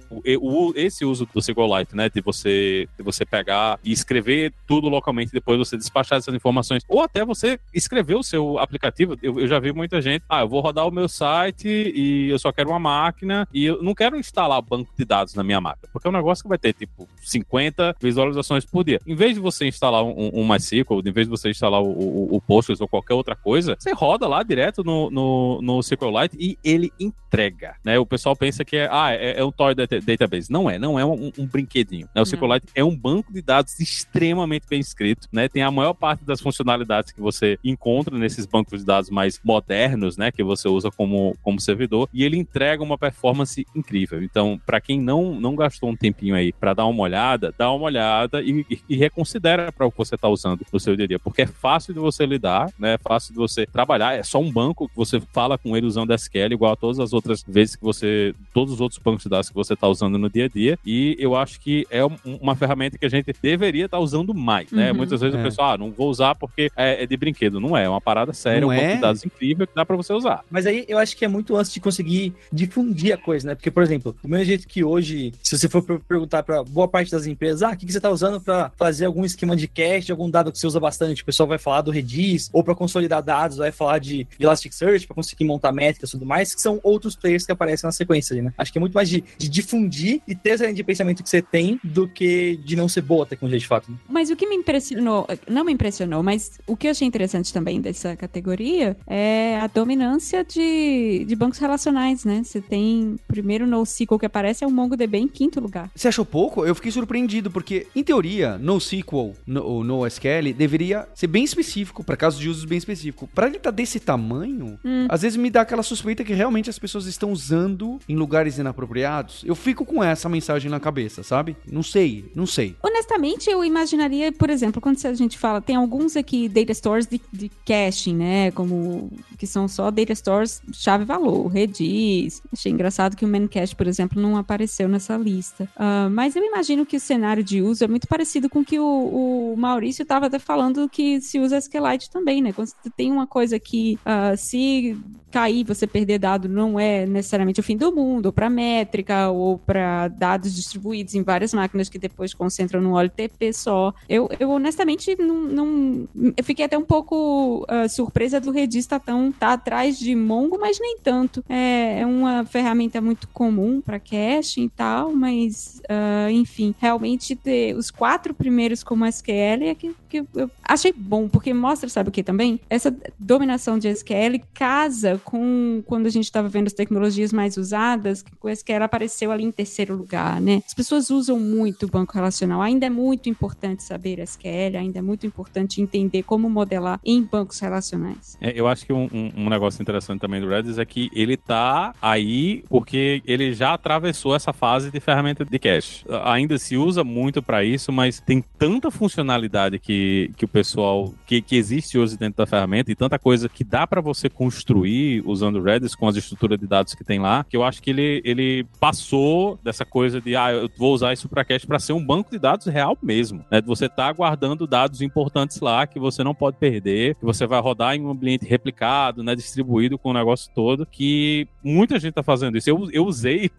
esse uso do SQLite, né, de você, de você pegar e escrever tudo localmente, depois você despachar essas informações, ou até você escrever o seu aplicativo. Eu, eu já vi muita gente, ah, eu vou rodar o meu site e eu só quero uma máquina e eu não quero instalar banco de dados na minha máquina, porque é um negócio que vai ter tipo 50 visualizações por dia. Em vez de você instalar um, um MySQL, em vez de você instalar o, o, o Postgres ou qualquer outra coisa, você roda lá direto no, no, no SQLite e ele entrega, né? O pessoal pensa que é, ah, é, é um toy database. Não é, não é um, um brinquedinho. Né? O SQLite é um banco de dados extremamente bem escrito, né? Tem a maior parte das funcionalidades que você encontra nesses bancos de dados mais modernos, né? Que você usa como, como servidor e ele entrega uma performance incrível. Então, para quem não, não gastou um tempinho aí para dar uma olhada, dá uma olhada e, e, e reconsidera era para o que você está usando no seu dia a dia, porque é fácil de você lidar, né? É fácil de você trabalhar, é só um banco que você fala com ele usando SQL, igual a todas as outras vezes que você, todos os outros bancos de dados que você está usando no dia a dia, e eu acho que é uma ferramenta que a gente deveria estar tá usando mais, né? Uhum, Muitas vezes é. o pessoal, ah, não vou usar porque é, é, de brinquedo. Não é, é uma parada séria, não um banco de é? dados incrível que dá para você usar. Mas aí eu acho que é muito antes de conseguir difundir a coisa, né? Porque, por exemplo, o mesmo jeito que hoje, se você for perguntar para boa parte das empresas, ah, o que, que você está usando para fazer algum esquema de cache, algum dado que você usa bastante, o pessoal vai falar do Redis, ou para consolidar dados, vai falar de, de Elasticsearch para conseguir montar métricas e tudo mais, que são outros players que aparecem na sequência ali, né? Acho que é muito mais de, de difundir e ter essa linha de pensamento que você tem do que de não ser boa a tecnologia de fato. Né? Mas o que me impressionou, não me impressionou, mas o que eu achei interessante também dessa categoria é a dominância de, de bancos relacionais, né? Você tem primeiro NoSQL que aparece é o MongoDB em quinto lugar. Você achou pouco? Eu fiquei surpreendido, porque, em teoria, NoSQL ou NoSQL deveria ser bem específico, para casos de usos bem específico. Para ele estar tá desse tamanho, hum. às vezes me dá aquela suspeita que realmente as pessoas estão usando em lugares inapropriados. Eu fico com essa mensagem na cabeça, sabe? Não sei, não sei. Honestamente, eu imaginaria, por exemplo, quando a gente fala, tem alguns aqui data stores de, de caching, né? Como que são só data stores chave-valor, Redis. Achei engraçado que o Memcache, por exemplo, não apareceu nessa lista. Uh, mas eu imagino que o cenário de uso é muito parecido com o que o, o Maurício estava até falando que se usa SQLite também, né? Quando você tem uma coisa que uh, se cair, você perder dado não é necessariamente o fim do mundo, ou para métrica, ou para dados distribuídos em várias máquinas que depois concentram no OLTP só. Eu, eu honestamente não, não, Eu fiquei até um pouco uh, surpresa do Redis estar tão tá atrás de Mongo, mas nem tanto. É, é uma ferramenta muito comum para caching e tal, mas uh, enfim, realmente ter os quatro primeiros como SQL é que, que eu achei bom, porque mostra, sabe o que também? Essa dominação de SQL casa com quando a gente estava vendo as tecnologias mais usadas, que o SQL apareceu ali em terceiro lugar, né? As pessoas usam muito o banco relacional. Ainda é muito importante saber SQL, ainda é muito importante entender como modelar em bancos relacionais. É, eu acho que um, um, um, negócio interessante também do Redis é que ele tá aí porque ele já atravessou essa fase de ferramenta de cache. Ainda se usa muito para isso, mas tem tanta funcionalidade que, que o pessoal que, que existe hoje dentro da ferramenta e tanta coisa que dá para você construir usando o Redis com as estruturas de dados que tem lá, que eu acho que ele, ele passou dessa coisa de, ah, eu vou usar isso para cache para ser um banco de dados real mesmo, né? Você tá guardando dados importantes lá que você não pode perder, que você vai rodar em um ambiente replicado, né, distribuído com o negócio todo, que muita gente tá fazendo isso. Eu, eu usei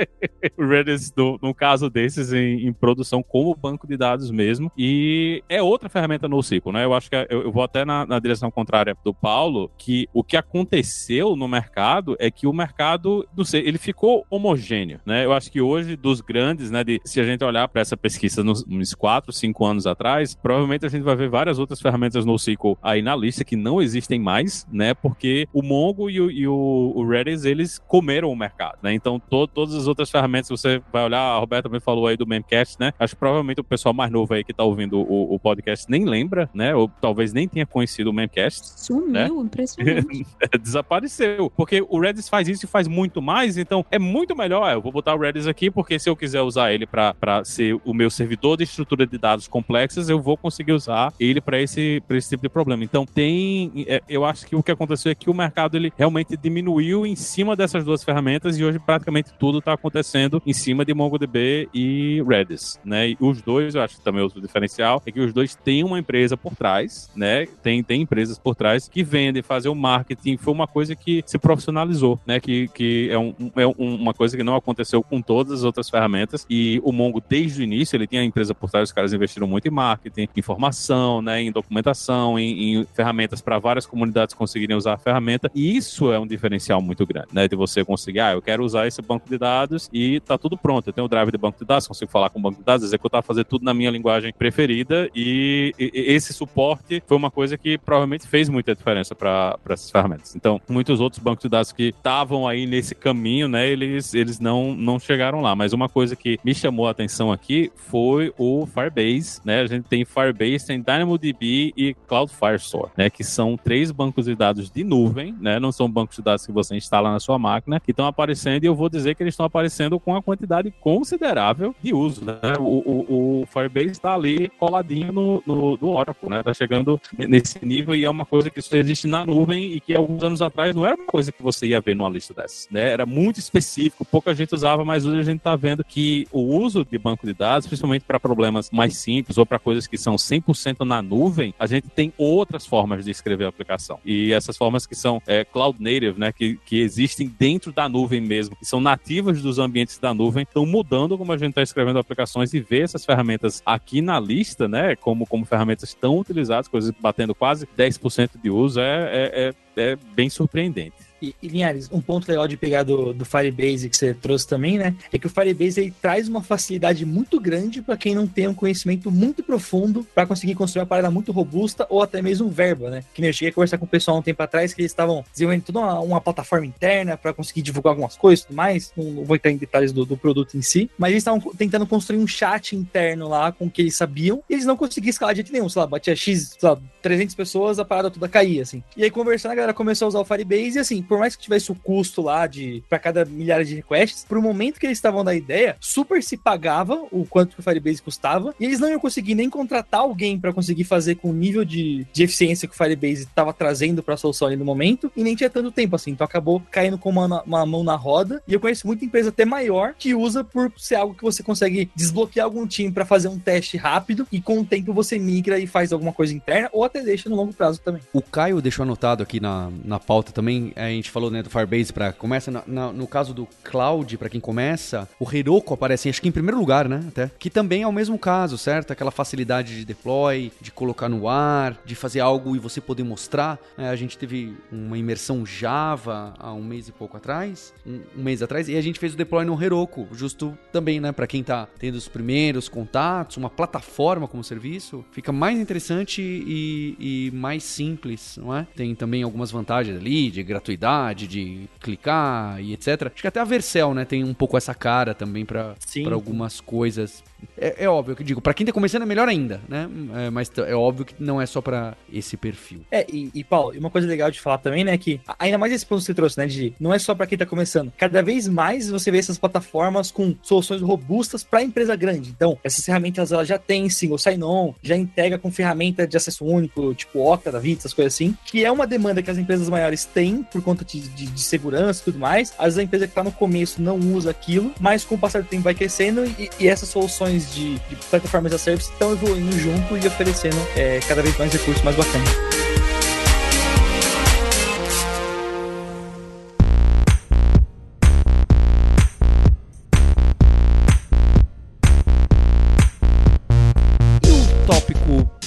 o Redis no, num caso desses em, em, produção como banco de dados mesmo, e é outra ferramenta no NoSQL, né? Eu acho que é, eu, eu vou até na, na direção contrária do Paulo, que o que aconteceu no mercado é que o mercado, não sei, ele ficou homogêneo, né? Eu acho que hoje, dos grandes, né, de, se a gente olhar para essa pesquisa nos, uns 4, 5 anos atrás, provavelmente a gente vai ver várias outras ferramentas no SQL aí na lista que não existem mais, né? Porque o Mongo e o, e o, o Redis, eles comeram o mercado, né? Então, to, todas as outras ferramentas, você vai olhar, a Roberta também falou aí do Memcast, né? Acho que provavelmente o pessoal mais novo aí que tá ouvindo o, o podcast nem lembra, né? Ou talvez nem tenha conhecido o Memcast. Sumiu, né? impressionante. desapareceu. Porque o Redis faz isso e faz muito mais, então é muito melhor. Eu vou botar o Redis aqui, porque se eu quiser usar ele para ser o meu servidor de estrutura de dados complexas, eu vou conseguir usar ele para esse, esse tipo de problema. Então tem. É, eu acho que o que aconteceu é que o mercado ele realmente diminuiu em cima dessas duas ferramentas e hoje praticamente tudo está acontecendo em cima de MongoDB e Redis, né? E os dois, eu acho que também diferencial é que os dois têm uma empresa por trás, né? Tem, tem empresas por trás que vendem, fazem o marketing. Foi uma coisa que se profissionalizou, né? Que, que é, um, é uma coisa que não aconteceu com todas as outras ferramentas. E o Mongo, desde o início, ele tinha a empresa por trás, os caras investiram muito em marketing, informação, né? Em documentação, em, em ferramentas para várias comunidades conseguirem usar a ferramenta. E isso é um diferencial muito grande, né? De você conseguir, ah, eu quero usar esse banco de dados e tá tudo pronto. Eu tenho o drive de banco de dados, consigo falar com o banco de dados, executar, fazer tudo na minha linguagem preferida. E, e esse suporte foi uma coisa que provavelmente fez muita diferença para essas ferramentas. Então, muitos outros bancos de dados que estavam aí nesse caminho, né, eles, eles não, não chegaram lá. Mas uma coisa que me chamou a atenção aqui foi o Firebase, né? A gente tem Firebase, tem DynamoDB e Cloud Firestore, né, que são três bancos de dados de nuvem, né? Não são bancos de dados que você instala na sua máquina, que estão aparecendo e eu vou dizer que eles estão aparecendo com uma quantidade considerável de uso, né? O, o, o Firebase está ali coladinho no, no, no Oracle, né? Tá chegando nesse nível e é uma coisa que só existe na nuvem e que alguns anos atrás não era uma coisa que você ia ver numa lista dessas, né? Era muito específico, pouca gente usava, mas hoje a gente tá vendo que o uso de banco de dados, principalmente para problemas mais simples ou para coisas que são 100% na nuvem, a gente tem outras formas de escrever a aplicação. E essas formas que são é, cloud native, né, que, que existem dentro da nuvem mesmo, que são nativas dos ambientes da nuvem, estão mudando como a gente está escrevendo aplicações e ver essas ferramentas aqui na lista, né, como, como ferramentas tão utilizadas, coisas batendo quase 10% de uso, é, é, é, é bem surpreendente. E, e Linhares, um ponto legal de pegar do, do Firebase que você trouxe também, né? É que o Firebase ele traz uma facilidade muito grande para quem não tem um conhecimento muito profundo para conseguir construir uma parada muito robusta ou até mesmo verba, né? Que nem eu cheguei a conversar com o pessoal um tempo atrás que eles estavam desenvolvendo toda uma, uma plataforma interna para conseguir divulgar algumas coisas e tudo mais. Não, não, vou entrar em detalhes do, do produto em si, mas eles estavam tentando construir um chat interno lá com o que eles sabiam e eles não conseguiam escalar de jeito nenhum. Sei lá, batia X, sei lá, 300 pessoas, a parada toda caía, assim. E aí, conversando, a galera começou a usar o Firebase e, assim, por mais que tivesse o custo lá de para cada milhares de requests, pro momento que eles estavam da ideia, super se pagava o quanto que o Firebase custava e eles não iam conseguir nem contratar alguém para conseguir fazer com o nível de, de eficiência que o Firebase estava trazendo para a solução ali no momento e nem tinha tanto tempo assim. Então acabou caindo com uma, uma mão na roda. E eu conheço muita empresa até maior que usa por ser algo que você consegue desbloquear algum time para fazer um teste rápido e com o tempo você migra e faz alguma coisa interna ou até deixa no longo prazo também. O Caio deixou anotado aqui na, na pauta também, a gente falou né, do Firebase para começa na, na, no caso do Cloud para quem começa, o Heroku aparece acho que em primeiro lugar, né, até, que também é o mesmo caso, certo? Aquela facilidade de deploy, de colocar no ar, de fazer algo e você poder mostrar. É, a gente teve uma imersão Java há um mês e pouco atrás, um, um mês atrás, e a gente fez o deploy no Heroku, justo também, né, para quem tá tendo os primeiros contatos, uma plataforma como serviço, fica mais interessante e, e mais simples, não é? Tem também algumas vantagens ali de gratuidade, de clicar e etc. Acho que até a Vercel, né, tem um pouco essa cara também para algumas coisas. É, é, óbvio que digo, para quem tá começando é melhor ainda, né? É, mas é óbvio que não é só para esse perfil. É, e, e Paulo, uma coisa legal de falar também, né, que ainda mais esse ponto que você trouxe, né, de não é só para quem tá começando. Cada vez mais você vê essas plataformas com soluções robustas para empresa grande. Então, essas ferramentas elas já têm single sign-on, já integra com ferramenta de acesso único, tipo Okta da vida, essas coisas assim, que é uma demanda que as empresas maiores têm por conta de, de, de segurança e tudo mais. Às vezes a empresa que tá no começo não usa aquilo, mas com o passar do tempo vai crescendo e, e essas soluções de, de plataformas a service estão evoluindo junto e oferecendo é, cada vez mais recursos mais bacanas.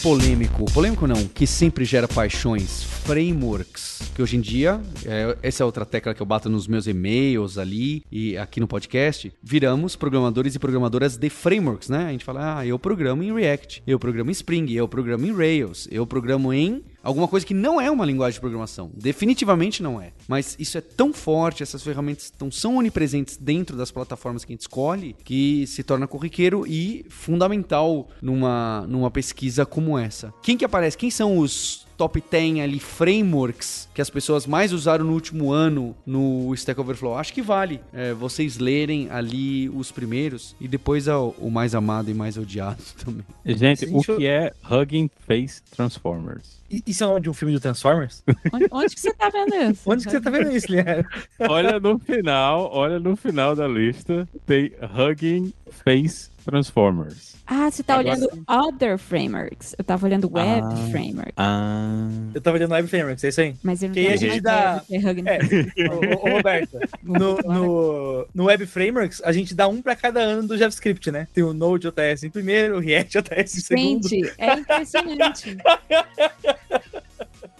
Polêmico, polêmico não, que sempre gera paixões, frameworks, que hoje em dia, é, essa é outra tecla que eu bato nos meus e-mails ali e aqui no podcast, viramos programadores e programadoras de frameworks, né? A gente fala, ah, eu programo em React, eu programo em Spring, eu programo em Rails, eu programo em alguma coisa que não é uma linguagem de programação. Definitivamente não é. Mas isso é tão forte, essas ferramentas tão, são onipresentes dentro das plataformas que a gente escolhe, que se torna corriqueiro e fundamental numa, numa pesquisa como essa. Quem que aparece? Quem são os top 10 ali frameworks que as pessoas mais usaram no último ano no Stack Overflow. Acho que vale é, vocês lerem ali os primeiros e depois o, o mais amado e mais odiado também. Gente, o que é Hugging Face Transformers? Isso é o nome de um filme do Transformers? Onde, onde que você tá vendo isso? Onde que você tá vendo isso, Liana? olha no final, olha no final da lista, tem Hugging Face Transformers. Ah, você tá Agora... olhando Other Frameworks. Eu tava olhando Web ah, Frameworks. Ah. Eu tava olhando Web Frameworks, é isso aí. Mas eu não que a gente dá. É, ô, ô, Roberta, no, no, no, Web Frameworks, a gente dá um pra cada ano do JavaScript, né? Tem o Node.js em primeiro, o React.js em segundo. Gente, é impressionante.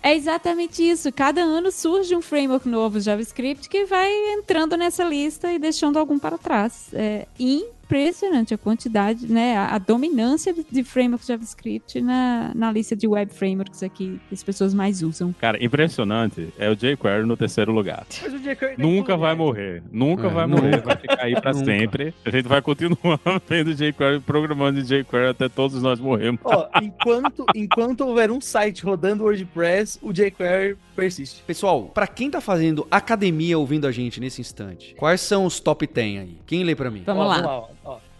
É exatamente isso. Cada ano surge um framework novo JavaScript que vai entrando nessa lista e deixando algum para trás. É impressionante a quantidade, né, a, a dominância de frameworks JavaScript na, na lista de web frameworks aqui que as pessoas mais usam. Cara, impressionante é o jQuery no terceiro lugar. Nunca vai morrer, nunca é, vai nunca. morrer, vai ficar aí pra sempre. A gente vai continuar vendo jQuery, programando de jQuery até todos nós morremos. Ó, enquanto, enquanto houver um site rodando WordPress, o jQuery persiste. Pessoal, para quem tá fazendo academia ouvindo a gente nesse instante, quais são os top 10 aí? Quem lê para mim? Vamos ó, lá. Vamos lá ó.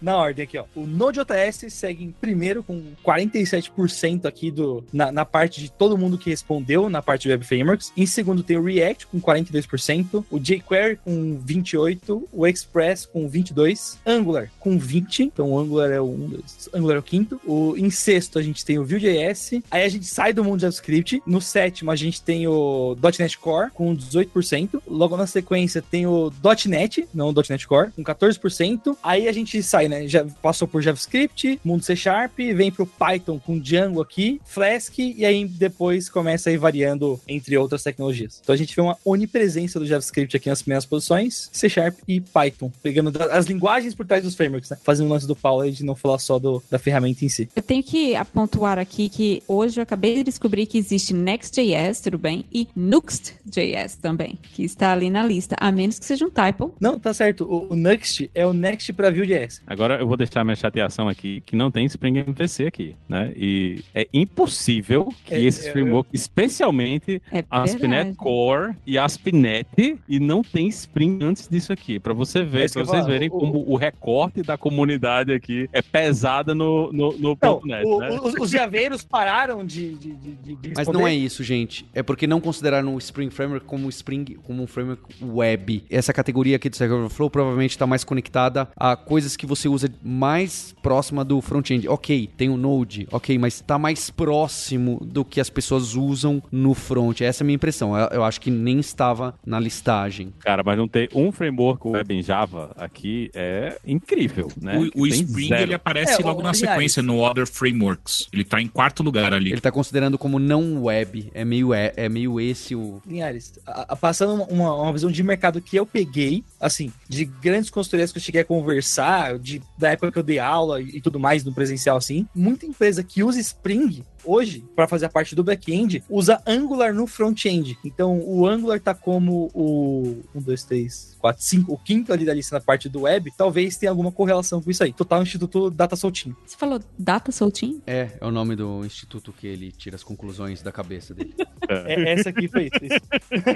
Na ordem aqui, ó. O Node.js segue em primeiro com 47% aqui do, na, na parte de todo mundo que respondeu na parte de Web Frameworks. Em segundo tem o React com 42%, o jQuery com 28%, o Express com 22%, Angular com 20%, então o Angular é o, um Angular é o quinto. O, em sexto a gente tem o Vue.js, aí a gente sai do mundo JavaScript. No sétimo a gente tem o .NET Core com 18%, logo na sequência tem o .NET, não o .NET Core, com 14%. Aí a gente sai, né, já passou por JavaScript, mundo C Sharp, vem pro Python com Django aqui, Flask, e aí depois começa a ir variando entre outras tecnologias. Então a gente vê uma onipresença do JavaScript aqui nas primeiras posições, C Sharp e Python, pegando as linguagens por trás dos frameworks, né? Fazendo o lance do Paulo aí de não falar só do, da ferramenta em si. Eu tenho que pontuar aqui que hoje eu acabei de descobrir que existe Next.js, tudo bem, e Nuxt.js também, que está ali na lista, a menos que seja um typo. Não, tá certo. O, o Next é o Next pra Vue.js. Agora eu vou deixar minha chateação aqui, que não tem Spring MVC aqui, né? E é impossível que É, esses é, frameworks, especialmente É ASP.NET. Core e ASP.NET, e não tem Spring antes disso aqui. Pra você É ver, pra eu vocês verem O- como o recorte da comunidade aqui é pesada no, no, no Não, .NET, o- né? os, os javeiros pararam de, de, de, de- Mas não é isso, gente. É porque não consideraram o Spring Framework como Spring como um framework web. Essa categoria aqui do Stack Overflow provavelmente está mais conectada a coisas que você usa mais próxima do front-end. Ok, tem o Node, ok, mas está mais próximo do que as pessoas usam no front. Essa é a minha impressão. Eu, eu acho que nem estava na listagem. Cara, mas não ter um framework web em Java aqui é incrível, né? O, o Spring zero. ele aparece É, logo o- na aliás- sequência no Other Frameworks. Ele tá em quarto lugar ali. Ele está considerando como não web. É meio, é, é meio esse o. Linhares, a- a- passando uma, uma visão de mercado que eu peguei, assim, de grandes consultorias que eu cheguei a conversar, de, da época que eu dei aula e, e tudo mais no presencial, assim, muita empresa que usa Spring hoje, para fazer a parte do back-end, usa Angular no front-end. Então, o Angular tá como o 1, 2, 3, 4, 5, o quinto ali da lista na parte do web, talvez tenha alguma correlação com isso aí. Total Instituto Data Soltinho. Você falou data soltinho? É, é o nome do instituto que ele tira as conclusões da cabeça dele. É, essa aqui foi isso. isso.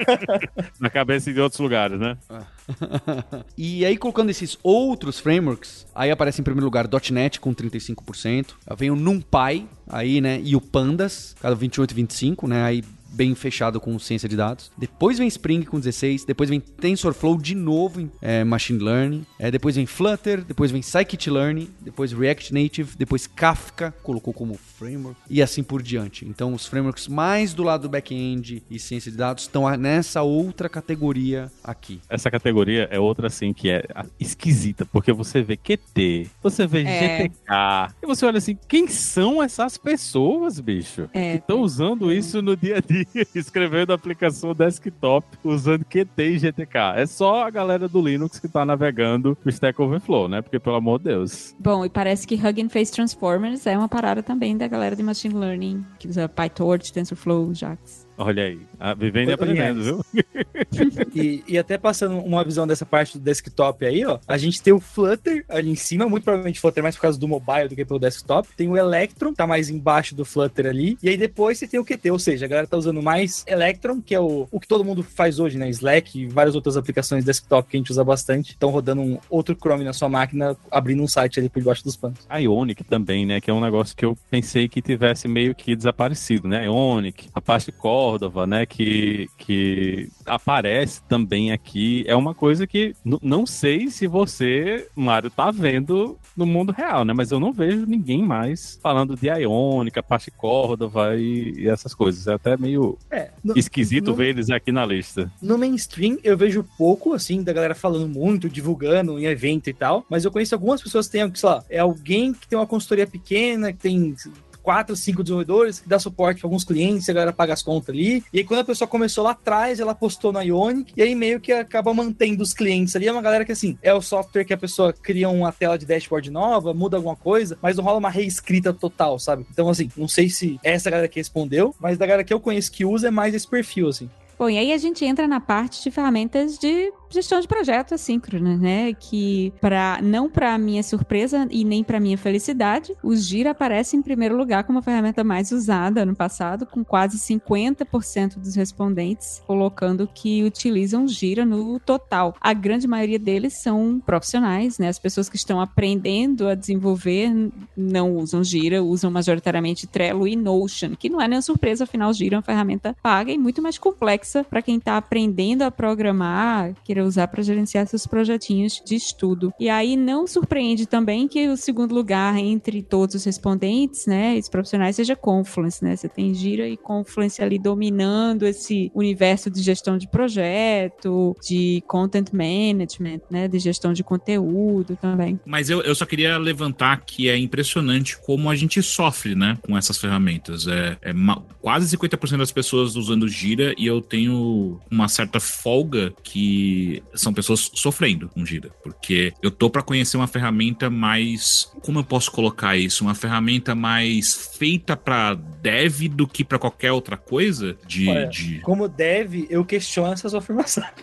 Na cabeça de outros lugares, né? e aí, colocando esses outros frameworks, aí aparece em primeiro lugar .NET com 35%, aí vem o NumPy, aí, né, e o Pandas, cada 28 e 25, né, aí bem fechado com ciência de dados. Depois vem Spring com 16, depois vem TensorFlow de novo em é, Machine Learning, é, depois vem Flutter, depois vem Scikit-Learn, depois React Native, depois Kafka, colocou como framework, e assim por diante. Então, os frameworks mais do lado do back-end e ciência de dados estão nessa outra categoria aqui. Essa categoria é outra, assim, que é esquisita, porque você vê QT, você vê É. GTK, e você olha assim, quem são essas pessoas, bicho? É. Que estão usando isso no dia a dia, escrevendo aplicação desktop, usando QT e GTK. É só a galera do Linux que tá navegando o Stack Overflow, né? Porque, pelo amor de Deus. Bom, e parece que Hugging Face Transformers é uma parada também da galera de Machine Learning, que usa PyTorch, TensorFlow, JAX. Olha aí, ah, vivendo e Ô, aprendendo, viu? E, e até passando uma visão dessa parte do desktop aí, ó. A gente tem o Flutter ali em cima, muito provavelmente Flutter mais por causa do mobile do que pelo desktop. Tem o Electron, tá mais embaixo do Flutter ali. E aí depois você tem o Qt, ou seja, a galera tá usando mais Electron, que é o, o que todo mundo faz hoje, né? Slack e várias outras aplicações desktop que a gente usa bastante. Estão rodando um outro Chrome na sua máquina, abrindo um site ali por debaixo dos panos. A Ionic também, né? Que é um negócio que eu pensei que tivesse meio que desaparecido, né? Ionic, a parte Córdoba, né? Que, que aparece também aqui. É uma coisa que não sei se você, Mário, tá vendo no mundo real, né? Mas eu não vejo ninguém mais falando de Ionic, a parte Córdoba e, e essas coisas. É até meio É, no, esquisito no- ver eles aqui na lista. No mainstream, eu vejo pouco, assim, da galera falando muito, divulgando em evento e tal, mas eu conheço algumas pessoas que têm, sei lá, é alguém que tem uma consultoria pequena, que tem quatro, cinco desenvolvedores, que dá suporte para alguns clientes, a galera paga as contas ali. E aí, quando a pessoa começou lá atrás, ela postou na Ionic, e aí meio que acaba mantendo os clientes ali. É uma galera que, assim, é o software que a pessoa cria uma tela de dashboard nova, muda alguma coisa, mas não rola uma reescrita total, sabe? Então, assim, não sei se é essa galera que respondeu, mas da galera que eu conheço que usa é mais esse perfil, assim. Bom, e aí a gente entra na parte de ferramentas de gestão de projeto assíncrona, né? Que para não para minha surpresa e nem para minha felicidade, o Gira aparece em primeiro lugar como a ferramenta mais usada ano passado, com quase 50% dos respondentes colocando que utilizam Gira no total. A grande maioria deles são profissionais, né? As pessoas que estão aprendendo a desenvolver não usam Gira, usam majoritariamente Trello e Notion, que não é nem surpresa, afinal Gira é uma ferramenta paga e muito mais complexa para quem está aprendendo a programar, usar para gerenciar seus projetinhos de estudo. E aí não surpreende também que o segundo lugar entre todos os respondentes, né, os profissionais seja Confluence, né? Você tem Gira e Confluence ali dominando esse universo de gestão de projeto, de content management, né, de gestão de conteúdo também. Mas eu, eu só queria levantar que é impressionante como a gente sofre, né, com essas ferramentas. É, é quase 50% das pessoas usando Gira e eu tenho uma certa folga que são pessoas sofrendo com Gira, porque eu tô para conhecer uma ferramenta mais, como eu posso colocar isso, uma ferramenta mais feita para dev do que para qualquer outra coisa de, Olha, de... como dev, eu questiono essas afirmações.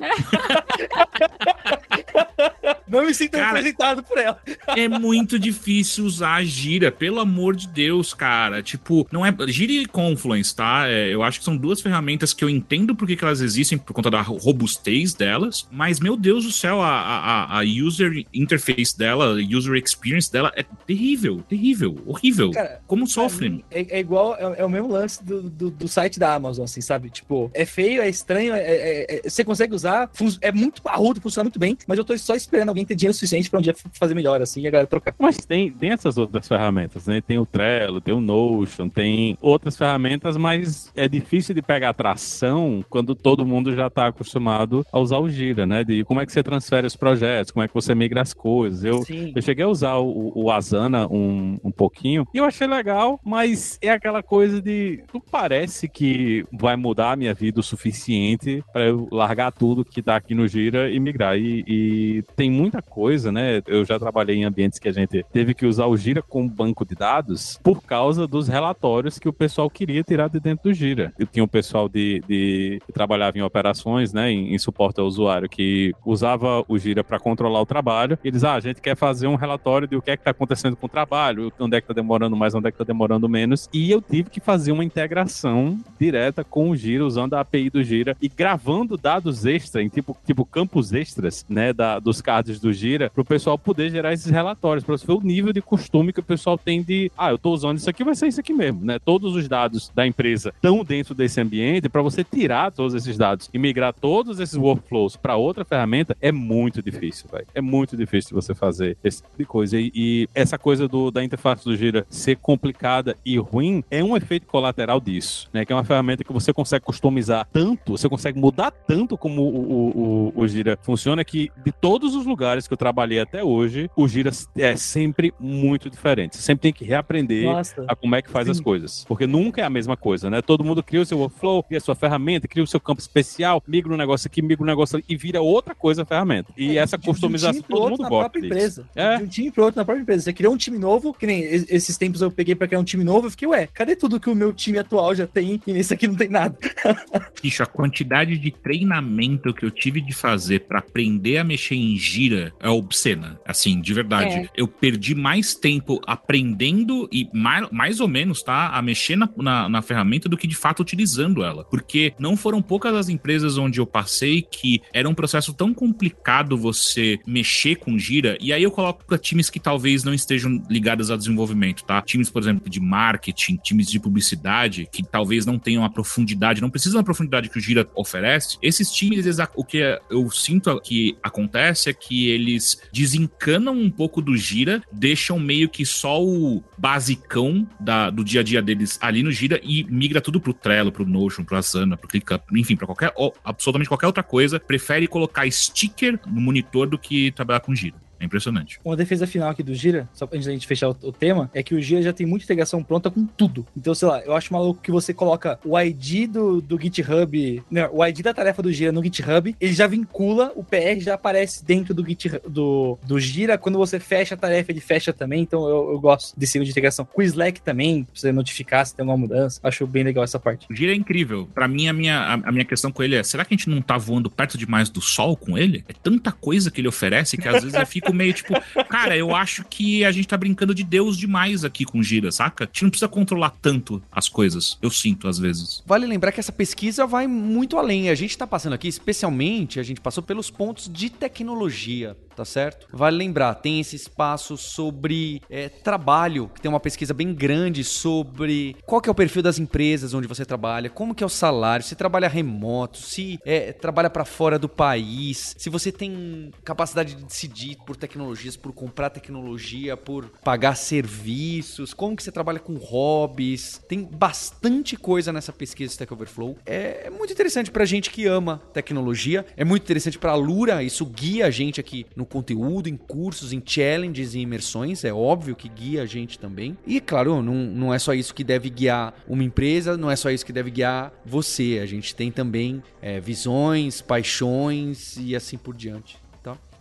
Não me sinto cara, representado por ela. é muito difícil usar a gira, pelo amor de Deus, cara. Tipo, não é. Gira e Confluence, tá? É, eu acho que são duas ferramentas que eu entendo por que elas existem, por conta da robustez delas. Mas, meu Deus do céu, a, a, a user interface dela, a user experience dela é terrível, terrível, horrível. Cara, Como sofrem? É, é, igual, é, é, o mesmo lance do, do, do, site da Amazon, assim, sabe? Tipo, é feio, é estranho, é, é, é você consegue usar, é muito parrudo, funciona muito bem, mas eu tô só esperando alguém ter dinheiro suficiente para um dia fazer melhor, assim, e a galera trocar. Mas tem, tem essas outras ferramentas, né? Tem o Trello, tem o Notion, tem outras ferramentas, mas é difícil de pegar tração quando todo mundo já está acostumado a usar o Gira, né? De como é que você transfere os projetos, como é que você migra as coisas. Eu, eu cheguei a usar o, o Asana um, um pouquinho e eu achei legal, mas é aquela coisa de não parece que vai mudar a minha vida o suficiente para eu largar tudo que está aqui no Gira e migrar. E, e tem muita coisa, né? Eu já trabalhei em ambientes que a gente teve que usar o Gira como banco de dados por causa dos relatórios que o pessoal queria tirar de dentro do Gira. Eu tinha um pessoal de, de que trabalhava em operações, né, em, em suporte ao usuário, que usava o Gira para controlar o trabalho. Eles, ah, a gente quer fazer um relatório de o que é que está acontecendo com o trabalho, onde é que está demorando mais, onde é que está demorando menos. E eu tive que fazer uma integração direta com o Gira, usando a API do Gira e gravando dados extra, em tipo, tipo campos extras, né, da, dos cards do Gira, para o pessoal poder gerar esses relatórios, para você ver o nível de costume que o pessoal tem de, ah, eu estou usando isso aqui, vai ser isso aqui mesmo, né? Todos os dados da empresa estão dentro desse ambiente, para você tirar todos esses dados e migrar todos esses workflows para outra ferramenta é muito difícil, velho. É muito difícil você fazer esse tipo de coisa. E, e essa coisa do, da interface do Gira ser complicada e ruim é um efeito colateral disso, né? Que é uma ferramenta que você consegue customizar tanto, você consegue mudar tanto como o, o, o, o Gira funciona que de todos os lugares que eu trabalhei até hoje, o Gira é sempre muito diferente. Você sempre tem que reaprender Nossa, a como é que faz sim. as coisas. Porque nunca é a mesma coisa, né? Todo mundo cria o seu workflow, cria a sua ferramenta, cria o seu campo especial, migra um negócio aqui, migra um negócio ali e vira outra coisa a ferramenta. E é, essa de, customização de um todo mundo na gosta. Própria empresa. É. De um time pro outro na própria empresa. Você criou um time novo, que nem esses tempos eu peguei pra criar um time novo, eu fiquei, ué, cadê tudo que o meu time atual já tem e nesse aqui não tem nada? Bicho, a quantidade de treinamento que eu tive de fazer para aprender a mexer em gira é obscena. Assim, de verdade. É. Eu perdi mais tempo aprendendo e mais, mais ou menos, tá? A mexer na, na, na, ferramenta do que de fato utilizando ela. Porque não foram poucas as empresas onde eu passei que era um processo tão complicado você mexer com gira. E aí eu coloco para times que talvez não estejam ligados a desenvolvimento, tá? Times, por exemplo, de marketing, times de publicidade, que talvez não tenham a profundidade, não precisam da profundidade que o gira oferece. Esses times, o que eu sinto que acontece é que eles desencanam um pouco do gira, deixam meio que só o basicão da, do dia a dia deles ali no gira e migra tudo pro Trello, pro Notion, pro Asana, pro ClickUp, enfim, para qualquer, absolutamente qualquer outra coisa. Prefere colocar sticker no monitor do que trabalhar com gira. É impressionante. Uma defesa final aqui do Gira, só pra gente fechar o, o tema, é que o Gira já tem muita integração pronta com tudo. Então, sei lá, eu acho maluco que você coloca o ID do, do GitHub, não, o ID da tarefa do Gira no GitHub, ele já vincula, o PR já aparece dentro do, Git, do, do Gira. Quando você fecha a tarefa, ele fecha também. Então, eu, eu gosto desse tipo de integração. Com o Slack também, pra você notificar se tem alguma mudança. Acho bem legal essa parte. O Gira é incrível. Pra mim, a minha, a, a minha questão com ele é: será que a gente não tá voando perto demais do sol com ele? É tanta coisa que ele oferece que às vezes eu fico meio tipo, cara, eu acho que a gente tá brincando de Deus demais aqui com Gira, saca? A gente não precisa controlar tanto as coisas. Eu sinto às vezes. Vale lembrar que essa pesquisa vai muito além. A gente está passando aqui, especialmente, a gente passou pelos pontos de tecnologia tá certo? Vale lembrar, tem esse espaço sobre é, trabalho, que tem uma pesquisa bem grande sobre qual que é o perfil das empresas onde você trabalha, como que é o salário, se trabalha remoto, se é, trabalha para fora do país, se você tem capacidade de decidir por tecnologias, por comprar tecnologia, por pagar serviços, como que você trabalha com hobbies, tem bastante coisa nessa pesquisa Stack Overflow. É, é muito interessante pra gente que ama tecnologia, é muito interessante pra Lura, isso guia a gente aqui no no conteúdo, em cursos, em challenges e imersões. É óbvio que guia a gente também. E, claro, não, não é só isso que deve guiar uma empresa, não é só isso que deve guiar você. A gente tem também é, visões, paixões e assim por diante.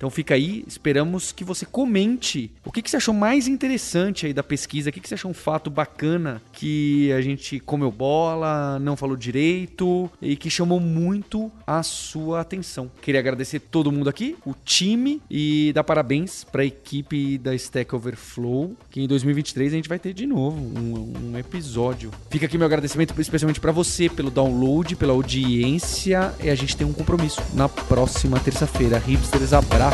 Então fica aí, esperamos que você comente o que, que você achou mais interessante aí da pesquisa, o que, que você achou um fato bacana que a gente comeu bola, não falou direito e que chamou muito a sua atenção. Queria agradecer todo mundo aqui, o time e dar parabéns para a equipe da Stack Overflow, que em 2023 a gente vai ter de novo um, um episódio. Fica aqui meu agradecimento especialmente para você pelo download, pela audiência e a gente tem um compromisso na próxima terça-feira. Hipsters, abraço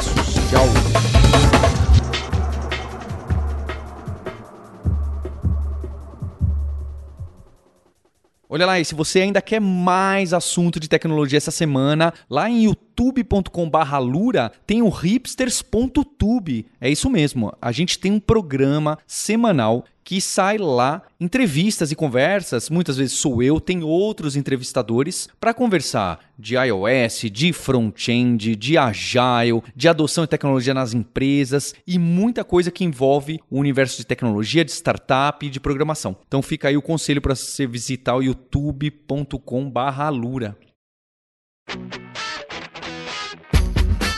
Olha lá, e se você ainda quer mais assunto de tecnologia essa semana, lá em youtube.com/lura tem o hipsters.tube. É isso mesmo. A gente tem um programa semanal que sai lá entrevistas e conversas. Muitas vezes sou eu, tem outros entrevistadores para conversar de iOS, de front-end, de agile, de adoção de tecnologia nas empresas e muita coisa que envolve o universo de tecnologia, de startup e de programação. Então fica aí o conselho para você visitar o youtube.com/lura.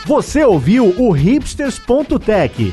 Você ouviu o hipsters.tech